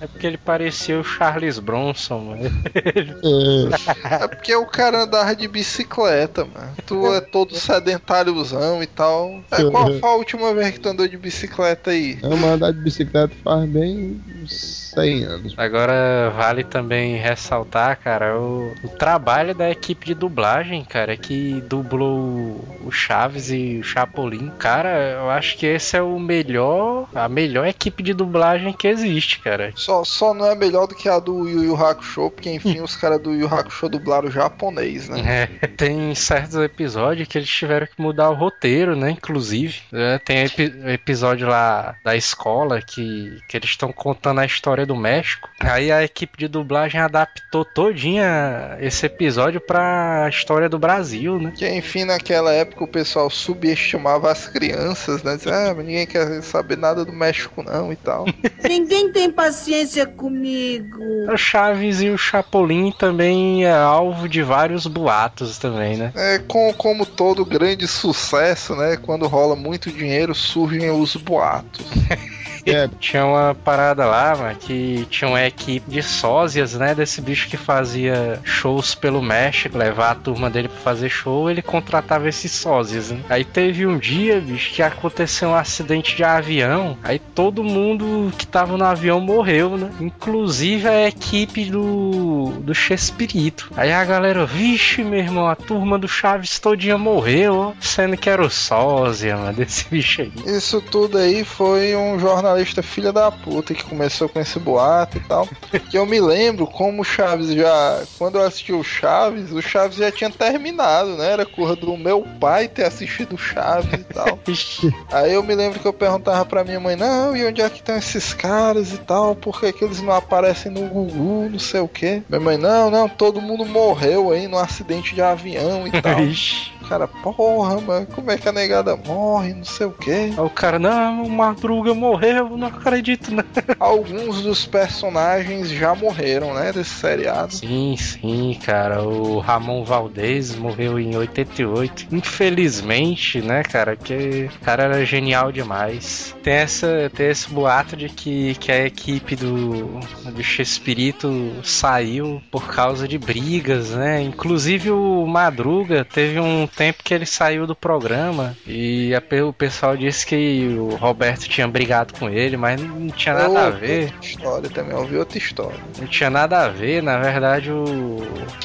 É porque ele parecia o Charles Bronson, mano. É, É porque o cara andava de bicicleta, mano. Tu é todo sedentáriozão e tal. É, qual foi a última vez que tu andou de bicicleta aí? eu mandar de bicicleta faz bem uns 100 anos. Agora vale também ressaltar, cara, o, o trabalho da equipe de dublagem, cara, que dublou o Chaves e o Chapolin. Cara, eu acho que esse é o melhor, a melhor equipe de dublagem que existe, cara. Só, só não é melhor do que a do Yu Yu Hakusho, porque enfim, os caras do Yu Yu Hakusho dublaram japonês, né? É, tem certos episódios que eles tiveram que mudar o roteiro, né? Inclusive. É, tem epi- episódio lá da escola que, que eles estão contando a história do México. Aí a equipe de dublagem adaptou todinha esse episódio pra história do Brasil, né? Que enfim, naquela época o pessoal subestimava as crianças, né? Dizia, ah, mas ninguém quer saber nada do México não e tal. (laughs) (laughs) Ninguém tem paciência comigo. O Chaves e o Chapolin também é alvo de vários boatos também, né? É, com, como todo grande sucesso, né? Quando rola muito dinheiro, surgem os boatos. (laughs) É, Tinha uma parada lá, mano, que tinha uma equipe de sósias, né? Desse bicho que fazia shows pelo México, levar a turma dele pra fazer show, ele contratava esses sósias, né? Aí teve um dia, bicho, que aconteceu um acidente de avião, aí todo mundo que tava no avião morreu, né? Inclusive a equipe do, do Chespirito. Aí a galera, vixe, meu irmão, a turma do Chaves todinha morreu, sendo que era o sósia, mano, desse bicho aí. Isso tudo aí foi um jornalista filha da puta que começou com esse boato e tal. Que eu me lembro como o Chaves já. Quando eu assisti o Chaves, o Chaves já tinha terminado, né? Era curra do meu pai ter assistido o Chaves e tal. (laughs) Aí eu me lembro que eu perguntava pra minha mãe, não, e onde é que estão esses caras e tal? Por que, que eles não aparecem no Gugu, não sei o que? Minha mãe, não, não, todo mundo morreu aí num acidente de avião e tal. (laughs) Cara, porra, mano, como é que a negada morre, não sei o que. Aí o cara, não, o Madruga morreu, não acredito, não. (laughs) Alguns dos personagens já morreram, né, desse seriado. Sim, sim, cara. O Ramon Valdez morreu em 88. Infelizmente, né, cara? Porque o cara era genial demais. Tem, essa, tem esse boato de que, que a equipe do, do Chespirito saiu por causa de brigas, né? Inclusive o Madruga teve um tempo que ele saiu do programa e a o pessoal disse que o Roberto tinha brigado com ele, mas não tinha nada a ver. História também, ouvi outra história. Não tinha nada a ver, na verdade o,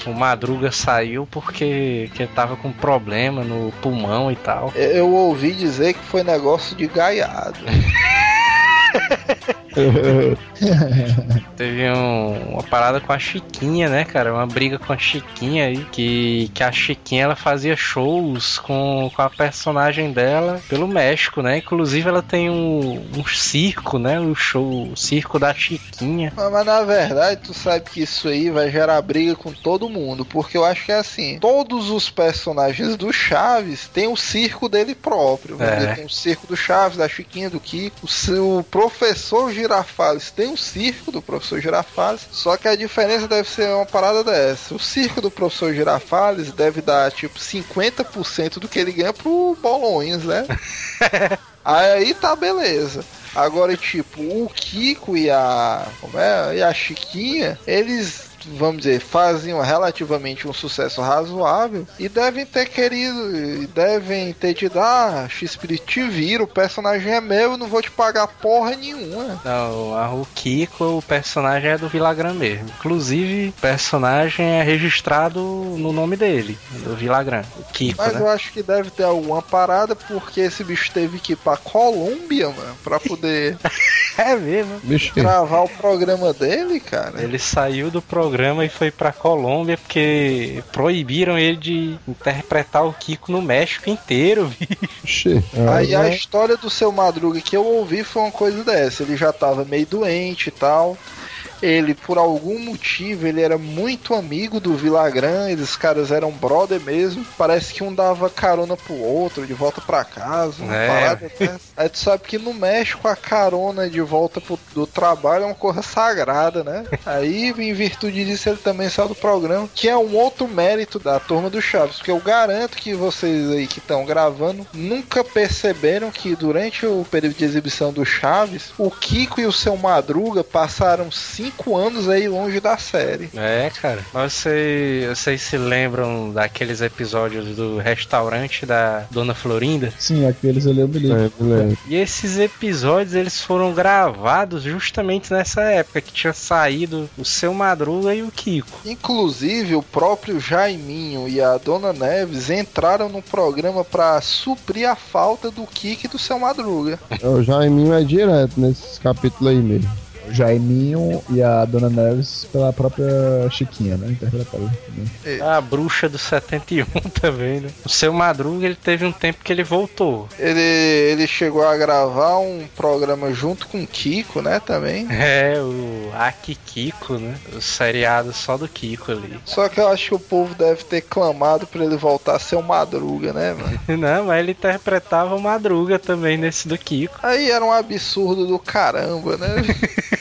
o Madruga saiu porque que ele tava com problema no pulmão e tal. Eu, eu ouvi dizer que foi negócio de gaiado. (laughs) (laughs) Teve um- uma parada com a Chiquinha, né, cara? Uma briga com a Chiquinha aí, que, que a Chiquinha ela fazia shows com, com a personagem dela pelo México, né? Inclusive ela tem um, um circo, né? O show, o circo da Chiquinha. Mas, mas na verdade, tu sabe que isso aí vai gerar briga com todo mundo. Porque eu acho que é assim: todos os personagens do Chaves têm o circo dele próprio. É. Tem o circo do Chaves, da Chiquinha, do Kiko. O seu professor Girafales tem o circo do professor Girafales. Só que a diferença deve ser uma parada dessa: o circo do professor Girafales deve dar tipo 50% do que ele ganha pro Bolões, né? (laughs) Aí tá beleza. Agora, tipo, o Kiko e a. Como é? E a Chiquinha, eles vamos dizer, faziam relativamente um sucesso razoável e devem ter querido, devem ter dito, ah, X-Spirit te vira, o personagem é meu, eu não vou te pagar porra nenhuma. Não, a- o Kiko, o personagem é do Vilagran mesmo. Inclusive, o personagem é registrado no nome dele, do Vilagran. O Kiko, Mas né? eu acho que deve ter alguma parada, porque esse bicho teve que ir pra Colômbia, mano, pra poder (laughs) É mesmo. Bicho, gravar o programa dele, cara. Ele saiu do programa e foi pra Colômbia porque proibiram ele de interpretar o Kiko no México inteiro, (laughs) bicho. Aí a história do seu Madruga que eu ouvi foi uma coisa dessa. Ele já tava meio doente e tal. Ele, por algum motivo, ele era muito amigo do Vilagran, eles caras eram brother mesmo. Parece que um dava carona pro outro, de volta pra casa. É. Aí tu sabe que no México a carona de volta pro, do trabalho é uma coisa sagrada, né? Aí, em virtude disso, ele também saiu do programa, que é um outro mérito da turma do Chaves. Porque eu garanto que vocês aí que estão gravando nunca perceberam que durante o período de exibição do Chaves, o Kiko e o seu Madruga passaram cinco anos aí longe da série. É, cara. Mas você, vocês se lembram daqueles episódios do restaurante da Dona Florinda? Sim, aqueles ali eu lembro. é, me lembro. E esses episódios eles foram gravados justamente nessa época que tinha saído o seu Madruga e o Kiko. Inclusive, o próprio Jaiminho e a Dona Neves entraram no programa pra suprir a falta do Kiko e do seu Madruga. É, O Jaiminho é direto nesses capítulos aí mesmo. Jaiminho e a Dona Neves pela própria Chiquinha, né? Interpretada. também. A bruxa do 71 (laughs) também, né? O seu Madruga ele teve um tempo que ele voltou. Ele, ele chegou a gravar um programa junto com o Kiko, né, também. É, o Aki Kiko, né? O seriado só do Kiko ali. Só que eu acho que o povo deve ter clamado pra ele voltar a ser o Madruga, né, mano? (laughs) Não, mas ele interpretava o Madruga também nesse do Kiko. Aí era um absurdo do caramba, né? (laughs)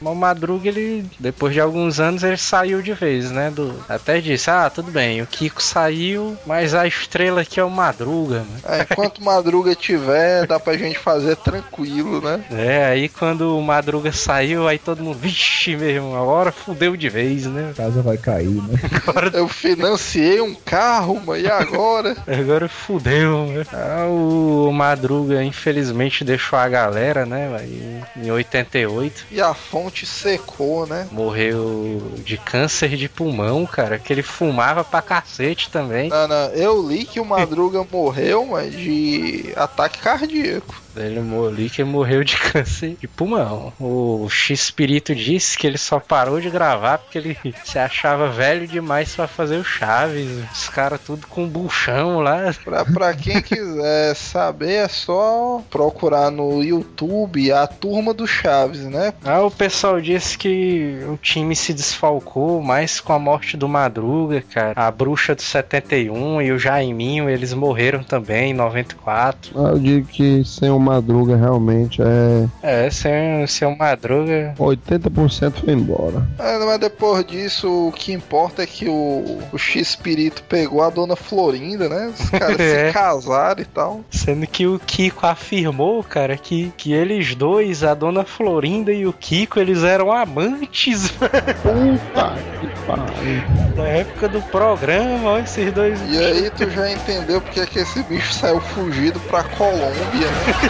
Mas o Madruga, ele, depois de alguns anos, ele saiu de vez, né? Do, até disse, ah, tudo bem, o Kiko saiu, mas a estrela aqui é o Madruga, né? Aí, enquanto Madruga tiver, dá pra gente fazer tranquilo, né? É, aí quando o Madruga saiu, aí todo mundo, vixe mesmo, agora fudeu de vez, né? A casa vai cair, né? (laughs) Agora, Eu financiei um carro, mas e agora? agora fudeu, né? Ah, o Madruga, infelizmente, deixou a galera, né? Em 88. E a fonte secou, né? Morreu de câncer de pulmão, cara, que ele fumava pra cacete também. Não, não, eu li que o Madruga morreu, mas de ataque cardíaco. Ele morreu que morreu de (laughs) câncer de pulmão. O X-Espírito disse que ele só parou de gravar porque ele se achava velho demais pra fazer o Chaves. Os caras tudo com buchão lá. Pra, pra quem quiser saber, é só procurar no YouTube a turma do Chaves, né? Ah, o pessoal disse que o time se desfalcou mais com a morte do Madruga, cara. A bruxa do 71 e o Jaiminho, eles morreram também em 94. Ah, Eu digo que sem o Madruga realmente é É, sem, sem o Madruga. 80% foi embora. É, mas depois disso, o que importa é que o, o X-Espírito pegou a Dona Florinda, né? Os caras (laughs) É. se casaram e tal. Sendo que o Kiko afirmou, cara, que, que eles dois, a dona Florinda e o Kiko, eles eram amantes Puta que pariu. (laughs) da época do programa, ó, esses dois. E aí tu já entendeu porque é que esse bicho saiu fugido pra Colômbia, né? (laughs)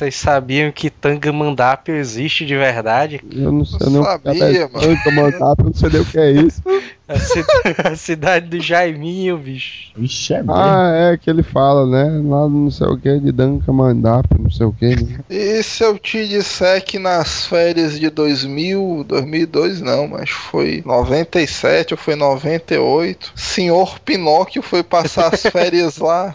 Vocês sabiam que Tangamandápio existe de verdade? Eu não sei Eu nem o que sabia, mano. eu não sei nem o que é isso. A, ci- (laughs) a cidade do Jaiminho, bicho. Vixe, é mesmo. Ah, é que ele fala, né? Lá não sei o que, de Danca Mandapo, não sei o que. Né? (laughs) E se eu te disser que nas férias de 2000, 2002 não, mas foi 97 ou foi 98, senhor Pinóquio foi passar as (laughs) férias lá.